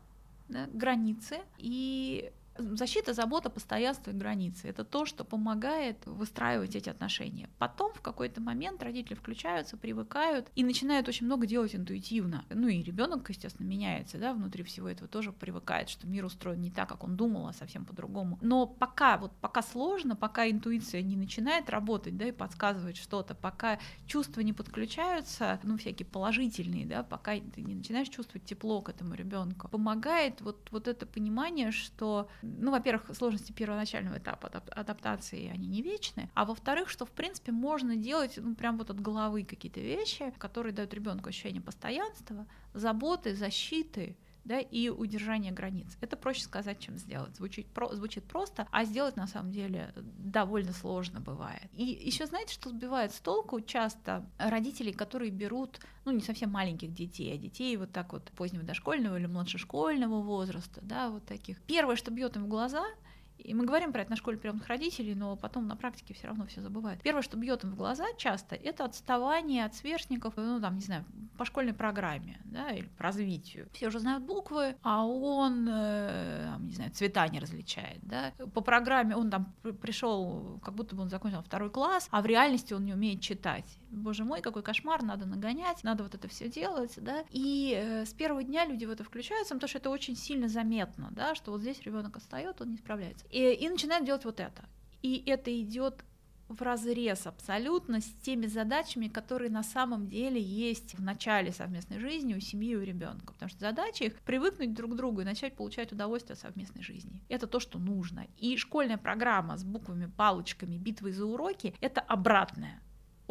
да, границы и Защита, забота, постоянство и границы – это то, что помогает выстраивать эти отношения. Потом в какой-то момент родители включаются, привыкают и начинают очень много делать интуитивно. Ну и ребенок, естественно, меняется, да, внутри всего этого тоже привыкает, что мир устроен не так, как он думал, а совсем по-другому. Но пока вот пока сложно, пока интуиция не начинает работать, да, и подсказывать что-то, пока чувства не подключаются, ну всякие положительные, да, пока ты не начинаешь чувствовать тепло к этому ребенку, помогает вот вот это понимание, что ну, во-первых, сложности первоначального этапа адаптации, они не вечны, а во-вторых, что, в принципе, можно делать, ну, прям вот от головы какие-то вещи, которые дают ребенку ощущение постоянства, заботы, защиты, да, и удержание границ. Это проще сказать, чем сделать. Звучит, про, звучит просто, а сделать на самом деле довольно сложно бывает. И еще знаете, что сбивает с толку часто родителей, которые берут, ну, не совсем маленьких детей, а детей вот так вот позднего дошкольного или младшешкольного возраста, да, вот таких. Первое, что бьет им в глаза — и мы говорим про это на школе приемных родителей, но потом на практике все равно все забывают. Первое, что бьет им в глаза часто, это отставание от сверстников, ну там, не знаю, по школьной программе, да, или по развитию. Все уже знают буквы, а он, э, там, не знаю, цвета не различает, да. По программе он там пришел, как будто бы он закончил второй класс, а в реальности он не умеет читать. Боже мой, какой кошмар, надо нагонять, надо вот это все делать, да. И э, с первого дня люди в это включаются, потому что это очень сильно заметно, да, что вот здесь ребенок отстает, он не справляется. И, и начинают делать вот это. И это идет в разрез абсолютно с теми задачами, которые на самом деле есть в начале совместной жизни у семьи и у ребенка. Потому что задача их привыкнуть друг к другу и начать получать удовольствие от совместной жизни. Это то, что нужно. И школьная программа с буквами, палочками, битвой за уроки — это обратное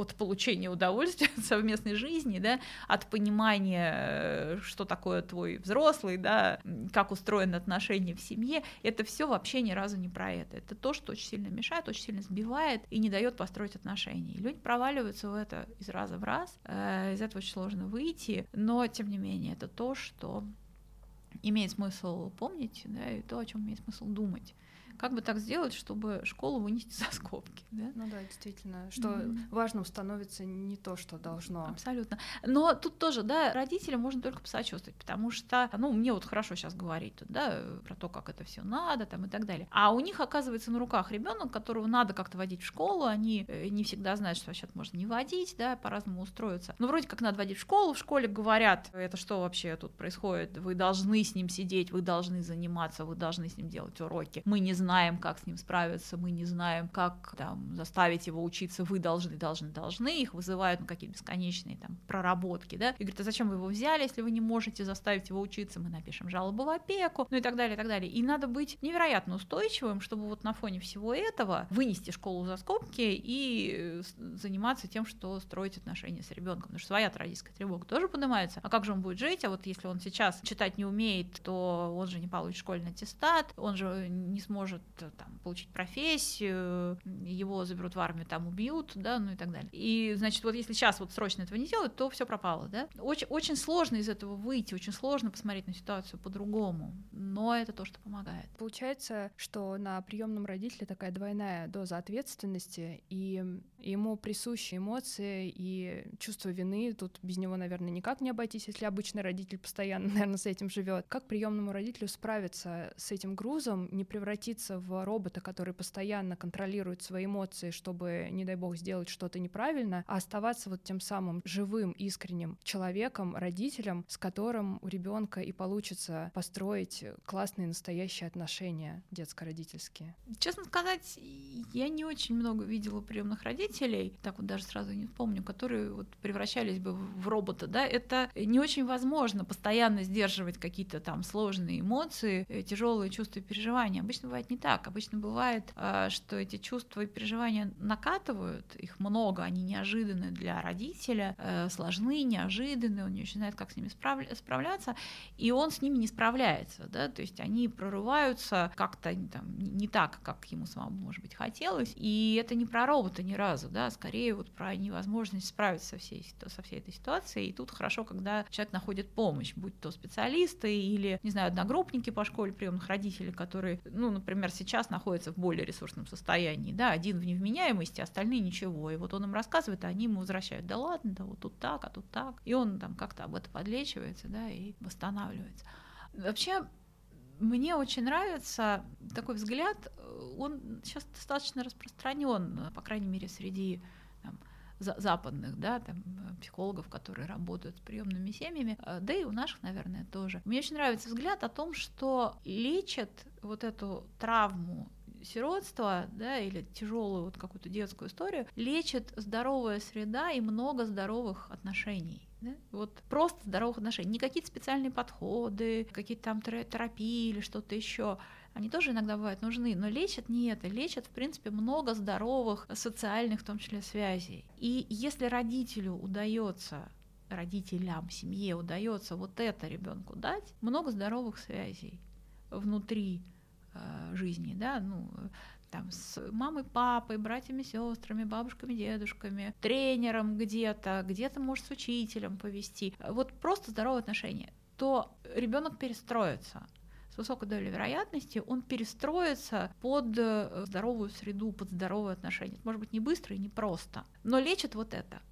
от получения удовольствия от совместной жизни, да, от понимания, э, что такое твой взрослый, да, как устроены отношения в семье, это все вообще ни разу не про это. Это то, что очень сильно мешает, очень сильно сбивает и не дает построить отношения. И люди проваливаются в это из раза в раз, э, из этого очень сложно выйти, но тем не менее это то, что имеет смысл помнить, да, и то, о чем имеет смысл думать. Как бы так сделать, чтобы школу вынести за скобки? Да? Ну да, действительно, что mm-hmm. важным становится не то, что должно. Абсолютно. Но тут тоже, да, родителям можно только посочувствовать, потому что, ну, мне вот хорошо сейчас говорить тут, да, про то, как это все надо, там и так далее. А у них оказывается на руках ребенок, которого надо как-то водить в школу, они э, не всегда знают, что сейчас можно не водить, да, по-разному устроиться. Но вроде как надо водить в школу, в школе говорят, это что вообще тут происходит, вы должны с ним сидеть, вы должны заниматься, вы должны с ним делать уроки. Мы не знаем знаем, как с ним справиться, мы не знаем, как там, заставить его учиться, вы должны, должны, должны, их вызывают на какие-то бесконечные там проработки, да, и говорят, а зачем вы его взяли, если вы не можете заставить его учиться, мы напишем жалобу в опеку, ну и так далее, и так далее. И надо быть невероятно устойчивым, чтобы вот на фоне всего этого вынести школу за скобки и э, заниматься тем, что строить отношения с ребенком, потому что своя родительская тревога тоже поднимается. А как же он будет жить? А вот если он сейчас читать не умеет, то он же не получит школьный аттестат, он же не сможет может э, там, получить профессию, его заберут в армию, там убьют, да, ну и так далее. И, значит, вот если сейчас вот срочно этого не делают, то все пропало, да. Очень, очень сложно из этого выйти, очень сложно посмотреть на ситуацию по-другому, но это то, что помогает. Получается, что на приемном родителе такая двойная доза ответственности, и ему присущи эмоции и чувство вины. Тут без него, наверное, никак не обойтись, если обычный родитель постоянно, наверное, с этим живет. Как приемному родителю справиться с этим грузом, не превратиться превратиться в робота, который постоянно контролирует свои эмоции, чтобы, не дай бог, сделать что-то неправильно, а оставаться вот тем самым живым, искренним человеком, родителем, с которым у ребенка и получится построить классные настоящие отношения детско-родительские. Честно сказать, я не очень много видела приемных родителей, так вот даже сразу не вспомню, которые вот превращались бы в робота, да, это не очень возможно постоянно сдерживать какие-то там сложные эмоции, э, тяжелые чувства и переживания. Обычно бывает не так. Обычно бывает, а, что эти чувства и переживания накатывают, их много, они неожиданны для родителя, э, сложны, неожиданные, он не очень знает, как с ними справляться, и он с ними не справляется, да, то есть они прорываются как-то там, не так, как ему самому, может быть, хотелось, и это не про робота ни разу, да, скорее вот про невозможность справиться со всей, со всей этой ситуацией, и тут хорошо, когда человек находит помощь, будь то специалисты или, не знаю, одногруппники по школе приемных родителей, которые, ну, например, например, сейчас находится в более ресурсном состоянии, да, один в невменяемости, остальные ничего, и вот он им рассказывает, а они ему возвращают, да ладно, да вот тут так, а тут так, и он там как-то об этом подлечивается, да, и восстанавливается. Вообще, мне очень нравится такой взгляд, он сейчас достаточно распространен, по крайней мере, среди западных, да, там, психологов, которые работают с приемными семьями, да и у наших, наверное, тоже. Мне очень нравится взгляд о том, что лечат вот эту травму сиротства, да, или тяжелую вот какую-то детскую историю, лечит здоровая среда и много здоровых отношений. Да? Вот просто здоровых отношений. Не какие-то специальные подходы, какие-то там терапии или что-то еще. Они тоже иногда бывают нужны, но лечат не это. Лечат, в принципе, много здоровых социальных, в том числе, связей. И если родителю удается родителям, семье удается вот это ребенку дать, много здоровых связей внутри э, жизни, да, ну, там, с мамой, папой, братьями, сестрами, бабушками, дедушками, тренером где-то, где-то, может, с учителем повести. Вот просто здоровые отношения то ребенок перестроится высокой долей вероятности он перестроится под э, здоровую среду, под здоровые отношения. может быть не быстро и не просто, но лечит вот это.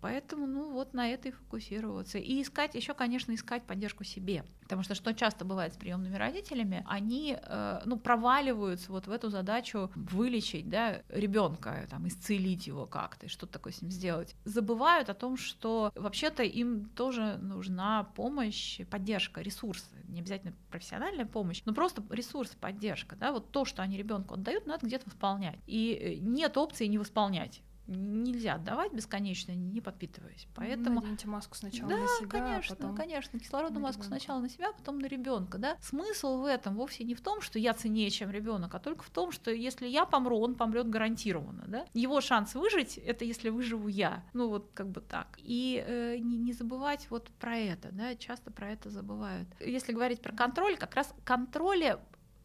Поэтому, ну, вот на это и фокусироваться. И искать, еще, конечно, искать поддержку себе. Потому что что часто бывает с приемными родителями, они, э, ну, проваливаются вот в эту задачу вылечить, да, ребенка, там, исцелить его как-то, что-то такое с ним сделать. Забывают о том, что вообще-то им тоже нужна помощь, поддержка, ресурсы. Не обязательно профессиональная помощь, но просто ресурс, поддержка, да, вот то, что они ребенку отдают, надо где-то восполнять. И э, нет опции не восполнять нельзя отдавать бесконечно, не подпитываясь. Поэтому наденьте маску сначала да, на себя, а конечно, потом конечно, кислородную маску сначала на себя, потом на ребенка, да. Смысл в этом вовсе не в том, что я ценнее, чем ребенок, а только в том, что если я помру, он помрет гарантированно, да. Его шанс выжить это если выживу я, ну вот как бы так. И э, не, не забывать вот про это, да, часто про это забывают. Если говорить про контроль, как раз контроля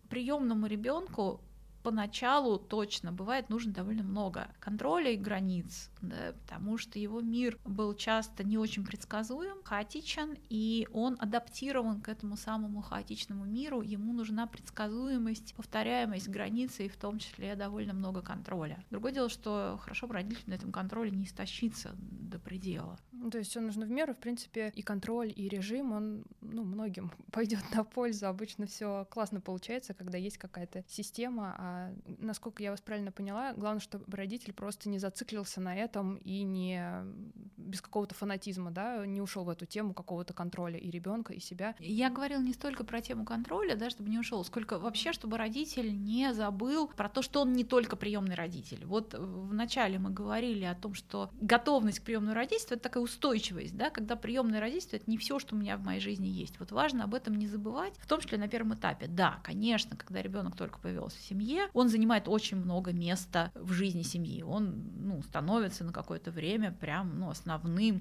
приемному ребенку поначалу точно бывает нужно довольно много контроля и границ, потому что его мир был часто не очень предсказуем, хаотичен, и он адаптирован к этому самому хаотичному миру. Ему нужна предсказуемость, повторяемость, границы, и в том числе довольно много контроля. Другое дело, что хорошо бы родитель на этом контроле не истощиться до предела. Ну, То есть все нужно в меру, в принципе, и контроль, и режим, он, ну, многим пойдет на пользу. Обычно все классно получается, когда есть какая-то система. А насколько я вас правильно поняла, главное, чтобы родитель просто не зациклился на этом и не без какого-то фанатизма, да, не ушел в эту тему какого-то контроля и ребенка, и себя. Я говорила не столько про тему контроля, да, чтобы не ушел, сколько вообще, чтобы родитель не забыл про то, что он не только приемный родитель. Вот вначале мы говорили о том, что готовность к приемному родительству это такая устойчивость, да, когда приемное родительство это не все, что у меня в моей жизни есть. Вот важно об этом не забывать, в том числе на первом этапе. Да, конечно, когда ребенок только появился в семье, он занимает очень много места в жизни семьи. Он ну, становится на какое-то время прям ну, основным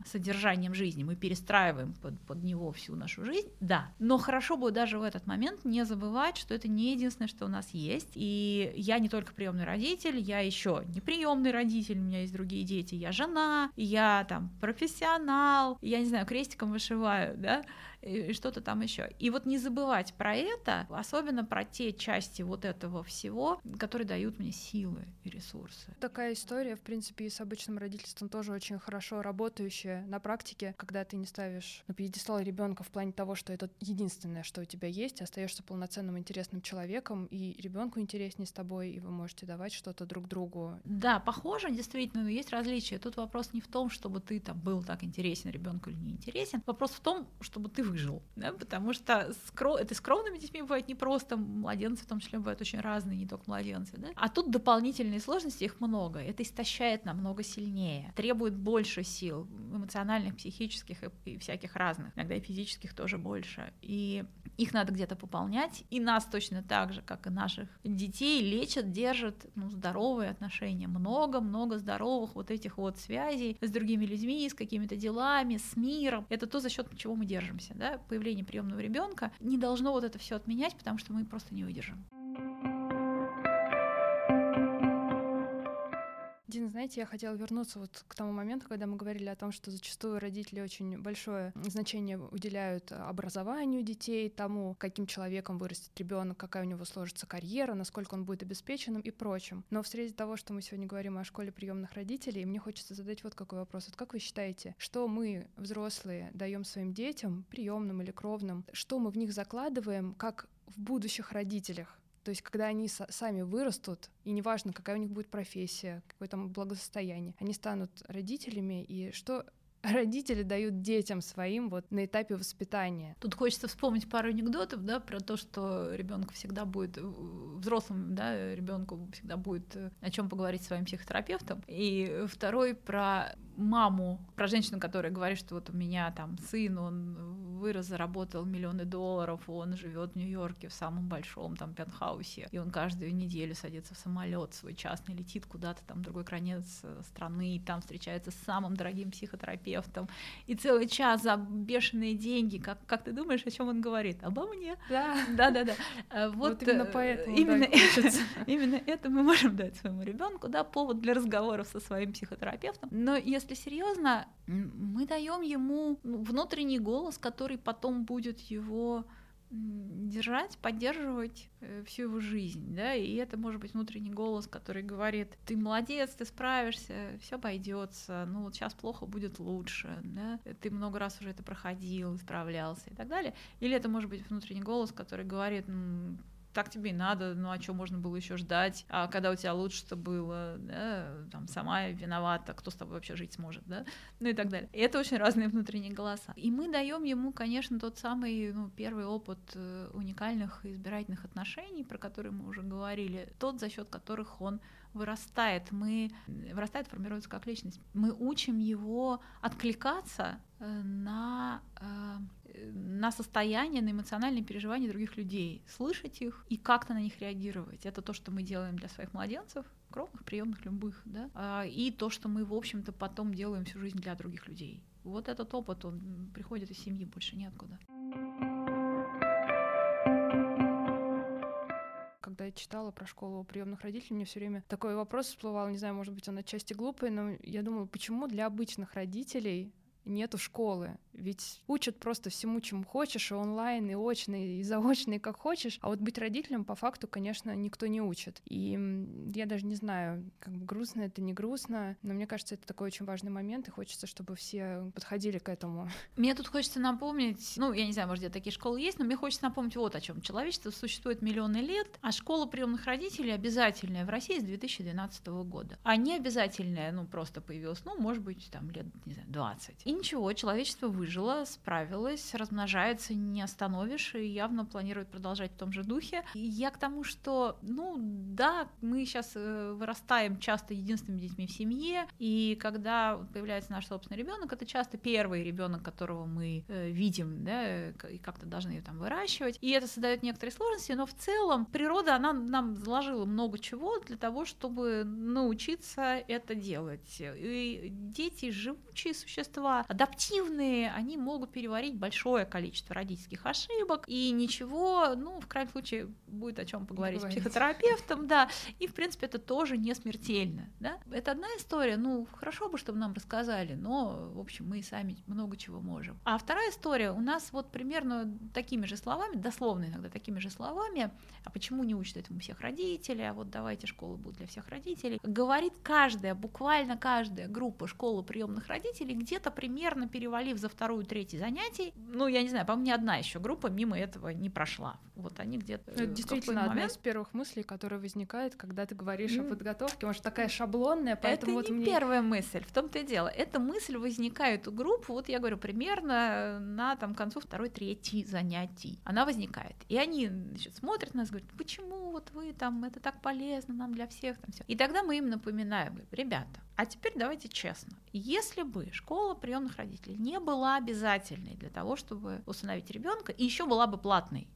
содержанием жизни. Мы перестраиваем под, под него всю нашу жизнь, да. Но хорошо бы даже в этот момент не забывать, что это не единственное, что у нас есть. И я не только приемный родитель, я еще не приемный родитель, у меня есть другие дети, я жена, я там профессионал, я не знаю, крестиком вышиваю, да, и что-то там еще. И вот не забывать про это, особенно про те части вот этого всего, которые дают мне силы и ресурсы. Такая история, в принципе, и с обычным родительством тоже очень хорошо работающая на практике, когда ты не ставишь на пьедестал ребенка в плане того, что это единственное, что у тебя есть, остаешься полноценным интересным человеком, и ребенку интереснее с тобой, и вы можете давать что-то друг другу. Да, похоже, действительно, но есть различия. Тут вопрос не в том, чтобы ты там был так интересен ребенку или не интересен. Вопрос в том, чтобы ты выжил, да, потому что скро... это с кровными детьми бывает непросто, младенцы в том числе бывают очень разные, не только младенцы, да. А тут дополнительные сложности, их много, это истощает намного сильнее, требует больше сил, эмоциональных, психических и, и всяких разных, иногда и физических тоже больше, и их надо где-то пополнять, и нас точно так же, как и наших детей, лечат, держат ну, здоровые отношения, много-много здоровых вот этих вот связей с другими людьми, с какими-то делами, с миром. Это то, за счет чего мы держимся, да, появление приемного ребенка не должно вот это все отменять, потому что мы просто не выдержим. Знаете, я хотела вернуться вот к тому моменту, когда мы говорили о том, что зачастую родители очень большое значение уделяют образованию детей, тому, каким человеком вырастет ребенок, какая у него сложится карьера, насколько он будет обеспеченным и прочим. Но в среде того, что мы сегодня говорим о школе приемных родителей, мне хочется задать вот какой вопрос. Вот как вы считаете, что мы, взрослые, даем своим детям, приемным или кровным, что мы в них закладываем, как в будущих родителях? То есть, когда они сами вырастут, и неважно, какая у них будет профессия, какое там благосостояние, они станут родителями, и что родители дают детям своим вот на этапе воспитания. Тут хочется вспомнить пару анекдотов, да, про то, что ребенок всегда будет взрослым, да, ребенку всегда будет о чем поговорить с своим психотерапевтом. И второй про маму, про женщину, которая говорит, что вот у меня там сын, он вырос, заработал миллионы долларов, он живет в Нью-Йорке в самом большом там пентхаусе, и он каждую неделю садится в самолет свой частный, летит куда-то там в другой конец страны, и там встречается с самым дорогим психотерапевтом, и целый час за бешеные деньги. Как, как ты думаешь, о чем он говорит? Обо мне. Да, да, да, да. Вот, вот именно поэтому. Именно, да, именно это мы можем дать своему ребенку, да, повод для разговоров со своим психотерапевтом. Но если если серьезно, мы даем ему внутренний голос, который потом будет его держать, поддерживать э, всю его жизнь, да, и это может быть внутренний голос, который говорит, ты молодец, ты справишься, все обойдется, ну вот сейчас плохо будет лучше, да, ты много раз уже это проходил, справлялся и так далее, или это может быть внутренний голос, который говорит, так тебе и надо, ну а что можно было еще ждать, а когда у тебя лучше-то было, да, там, сама виновата, кто с тобой вообще жить сможет, да, ну и так далее. И это очень разные внутренние голоса. И мы даем ему, конечно, тот самый, ну, первый опыт э, уникальных избирательных отношений, про которые мы уже говорили, тот, за счет которых он вырастает, мы вырастает, формируется как личность. Мы учим его откликаться э, на, э, на состояние, на эмоциональные переживания других людей, слышать их и как-то на них реагировать. Это то, что мы делаем для своих младенцев, кровных, приемных, любых, да, а, и то, что мы, в общем-то, потом делаем всю жизнь для других людей. Вот этот опыт, он приходит из семьи, больше неоткуда. когда я читала про школу приемных родителей, мне все время такой вопрос всплывал, не знаю, может быть, он отчасти глупый, но я думала, почему для обычных родителей нету школы. Ведь учат просто всему, чему хочешь, и онлайн, и очно, и заочно, и как хочешь. А вот быть родителем по факту, конечно, никто не учит. И я даже не знаю, как бы грустно это, не грустно, но мне кажется, это такой очень важный момент, и хочется, чтобы все подходили к этому. Мне тут хочется напомнить, ну, я не знаю, может, где такие школы есть, но мне хочется напомнить вот о чем. Человечество существует миллионы лет, а школа приемных родителей обязательная в России с 2012 года. А не обязательная, ну, просто появилась, ну, может быть, там лет, не знаю, 20. И ничего, человечество выжило, справилось, размножается, не остановишь, и явно планирует продолжать в том же духе. И я к тому, что, ну да, мы сейчас э, вырастаем часто единственными детьми в семье, и когда появляется наш собственный ребенок, это часто первый ребенок, которого мы э, видим, да, и как-то должны ее там выращивать. И это создает некоторые сложности, но в целом природа, она нам заложила много чего для того, чтобы научиться это делать. И дети живучие существа, адаптивные, они могут переварить большое количество родительских ошибок, и ничего, ну, в крайнем случае, будет о чем поговорить Говорить. с психотерапевтом, да, и, в принципе, это тоже не смертельно, да. Это одна история, ну, хорошо бы, чтобы нам рассказали, но, в общем, мы и сами много чего можем. А вторая история, у нас вот примерно такими же словами, дословно иногда такими же словами, а почему не учат этому всех родителей, а вот давайте школа будет для всех родителей, говорит каждая, буквально каждая группа школы приемных родителей где-то примерно перевалив за вторую, третью занятий, ну, я не знаю, по мне одна еще группа мимо этого не прошла. Вот они где-то... Это действительно одна из первых мыслей, которая возникает, когда ты говоришь mm. о подготовке. Может, такая шаблонная, поэтому Это вот не мне... первая мысль, в том-то и дело. Эта мысль возникает у группы, вот я говорю, примерно на там, концу второй, третьей занятий. Она возникает. И они значит, смотрят на нас, говорят, почему вот вы там, это так полезно нам для всех. Там, все. И тогда мы им напоминаем, ребята, а теперь давайте честно. Если бы школа приемных родителей не была обязательной для того, чтобы установить ребенка, и еще была бы платной,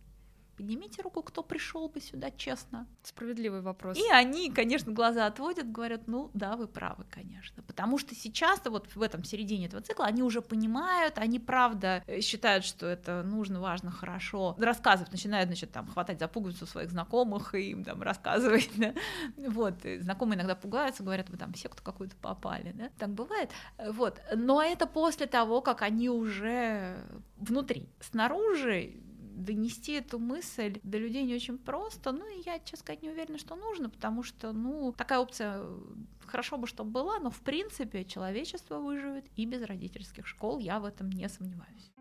Поднимите руку, кто пришел бы сюда честно. Справедливый вопрос. И они, конечно, глаза отводят, говорят, ну да, вы правы, конечно. Потому что сейчас вот в этом середине этого цикла они уже понимают, они правда э, считают, что это нужно, важно, хорошо. Рассказывают, начинают, значит, там хватать за пуговицу своих знакомых и им там рассказывать, да? Вот, и знакомые иногда пугаются, говорят, вы там все кто какую-то попали, да? Так бывает. Вот, но это после того, как они уже внутри. Снаружи донести эту мысль до людей не очень просто. Ну, и я, честно сказать, не уверена, что нужно, потому что, ну, такая опция э, хорошо бы, чтобы была, но, в принципе, человечество выживет и без родительских школ, я в этом не сомневаюсь.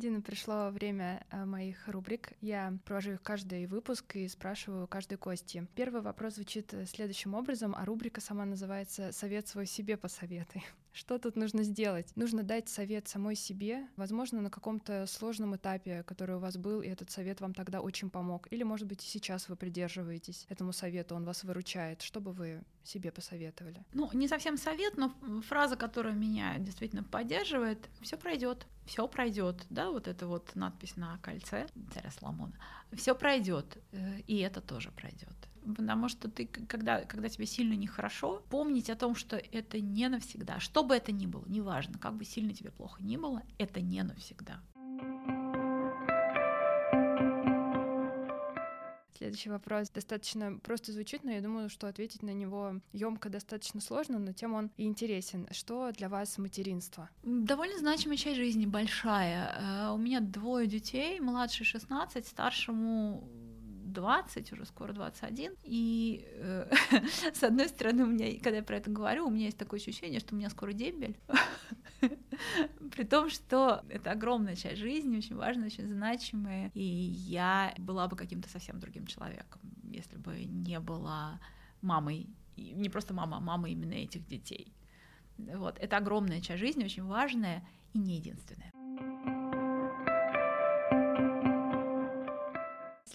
Дина, пришло время э, моих рубрик. Я провожу их каждый выпуск и спрашиваю каждой гости. Первый вопрос звучит э, следующим образом, а рубрика сама называется «Совет свой себе посоветуй». Что тут нужно сделать? Нужно дать совет самой себе, возможно, на каком-то сложном этапе, который у вас был, и этот совет вам тогда очень помог. Или, может быть, и сейчас вы придерживаетесь этому совету, он вас выручает. Что бы вы себе посоветовали? Ну, не совсем совет, но фраза, которая меня действительно поддерживает, все пройдет, все пройдет, да, вот эта вот надпись на кольце царя Соломона, все пройдет, э, и это тоже пройдет. Потому что ты, когда, когда тебе сильно нехорошо, помнить о том, что это не навсегда. Что бы это ни было, неважно, как бы сильно тебе плохо ни было, это не навсегда. Следующий вопрос достаточно просто звучит, но я думаю, что ответить на него емко достаточно сложно, но тем он и интересен. Что для вас материнство? Довольно значимая часть жизни, большая. Э, у меня двое детей, младший 16, старшему 20, уже скоро 21. И э, с одной стороны, у меня, когда я про это говорю, у меня есть такое ощущение, что у меня скоро дембель. При том, что это огромная часть жизни, очень важная, очень значимая. И я была бы каким-то совсем другим человеком, если бы не была мамой, не просто мама, а мама именно этих детей. Вот. Это огромная часть жизни, очень важная и не единственная.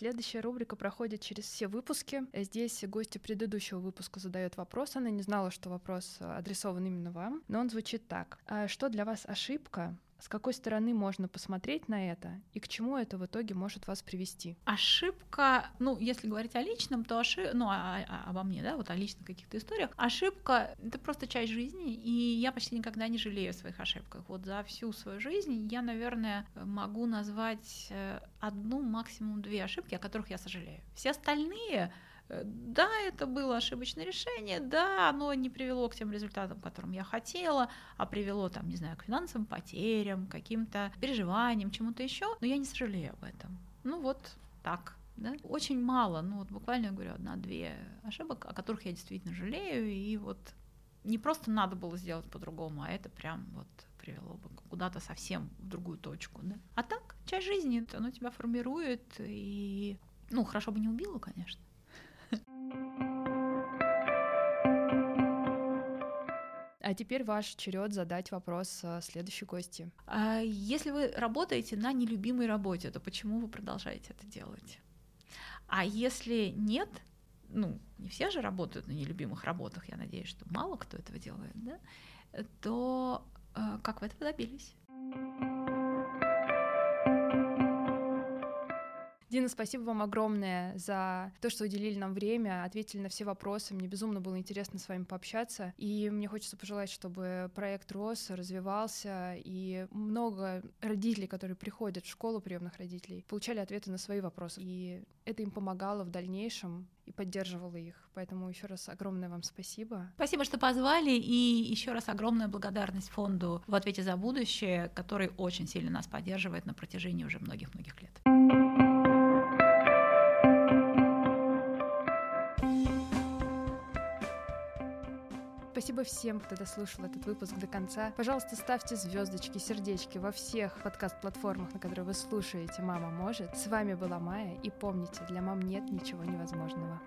Следующая рубрика проходит через все выпуски. Здесь гости предыдущего выпуска задают вопрос. Она не знала, что вопрос адресован именно вам, но он звучит так. «А что для вас ошибка, с какой стороны можно посмотреть на это и к чему это в итоге может вас привести? Ошибка, ну, если говорить о личном, то ошибка, ну, а, а, обо мне, да, вот о личных каких-то историях, ошибка — это просто часть жизни, и я почти никогда не жалею о своих ошибках. Вот за всю свою жизнь я, наверное, могу назвать э, одну, максимум две ошибки, о которых я сожалею. Все остальные да, это было ошибочное решение, да, оно не привело к тем результатам, которым я хотела, а привело, там, не знаю, к финансовым потерям, каким-то переживаниям, чему-то еще, но я не сожалею об этом. Ну вот так. Да? Очень мало, ну вот буквально, я говорю, одна-две ошибок, о которых я действительно жалею, и вот не просто надо было сделать по-другому, а это прям вот привело бы куда-то совсем в другую точку. Да? А так, часть жизни, оно тебя формирует, и, ну, хорошо бы не убило, конечно, а теперь ваш черед задать вопрос э, следующей гости. А если вы работаете на нелюбимой работе, то почему вы продолжаете это делать? А если нет, ну, не все же работают на нелюбимых работах, я надеюсь, что мало кто этого делает, да, то э, как вы этого добились? Дина, спасибо вам огромное за то, что уделили нам время, ответили на все вопросы. Мне безумно было интересно с вами пообщаться. И мне хочется пожелать, чтобы проект рос, развивался, и много родителей, которые приходят в школу приемных родителей, получали ответы на свои вопросы. И это им помогало в дальнейшем и поддерживала их. Поэтому еще раз огромное вам спасибо. Спасибо, что позвали, и еще раз огромная благодарность фонду в ответе за будущее, который очень сильно нас поддерживает на протяжении уже многих-многих лет. Спасибо всем, кто дослушал этот выпуск до конца. Пожалуйста, ставьте звездочки, сердечки во всех подкаст-платформах, на которые вы слушаете «Мама может». С вами была Майя, и помните, для мам нет ничего невозможного.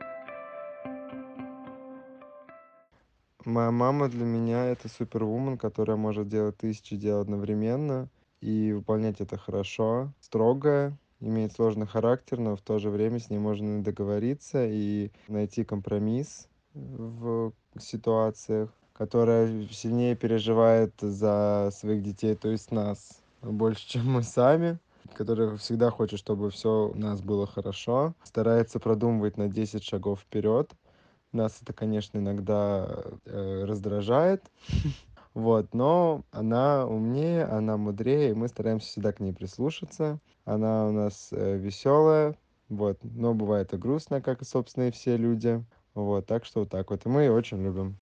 Моя мама для меня это супервумен, которая может делать тысячи дел одновременно и выполнять это хорошо, строгая, имеет сложный характер, но в то же время с ней можно договориться и найти компромисс в ситуациях, которая сильнее переживает за своих детей, то есть нас, больше, чем мы сами которая всегда хочет, чтобы все у нас было хорошо, старается продумывать на 10 шагов вперед. Нас это, конечно, иногда э, раздражает, вот, но она умнее, она мудрее, и мы стараемся всегда к ней прислушаться. Она у нас э, веселая, вот, но бывает и грустно, как и, собственно, и все люди. Вот, так что вот так вот. И мы очень любим.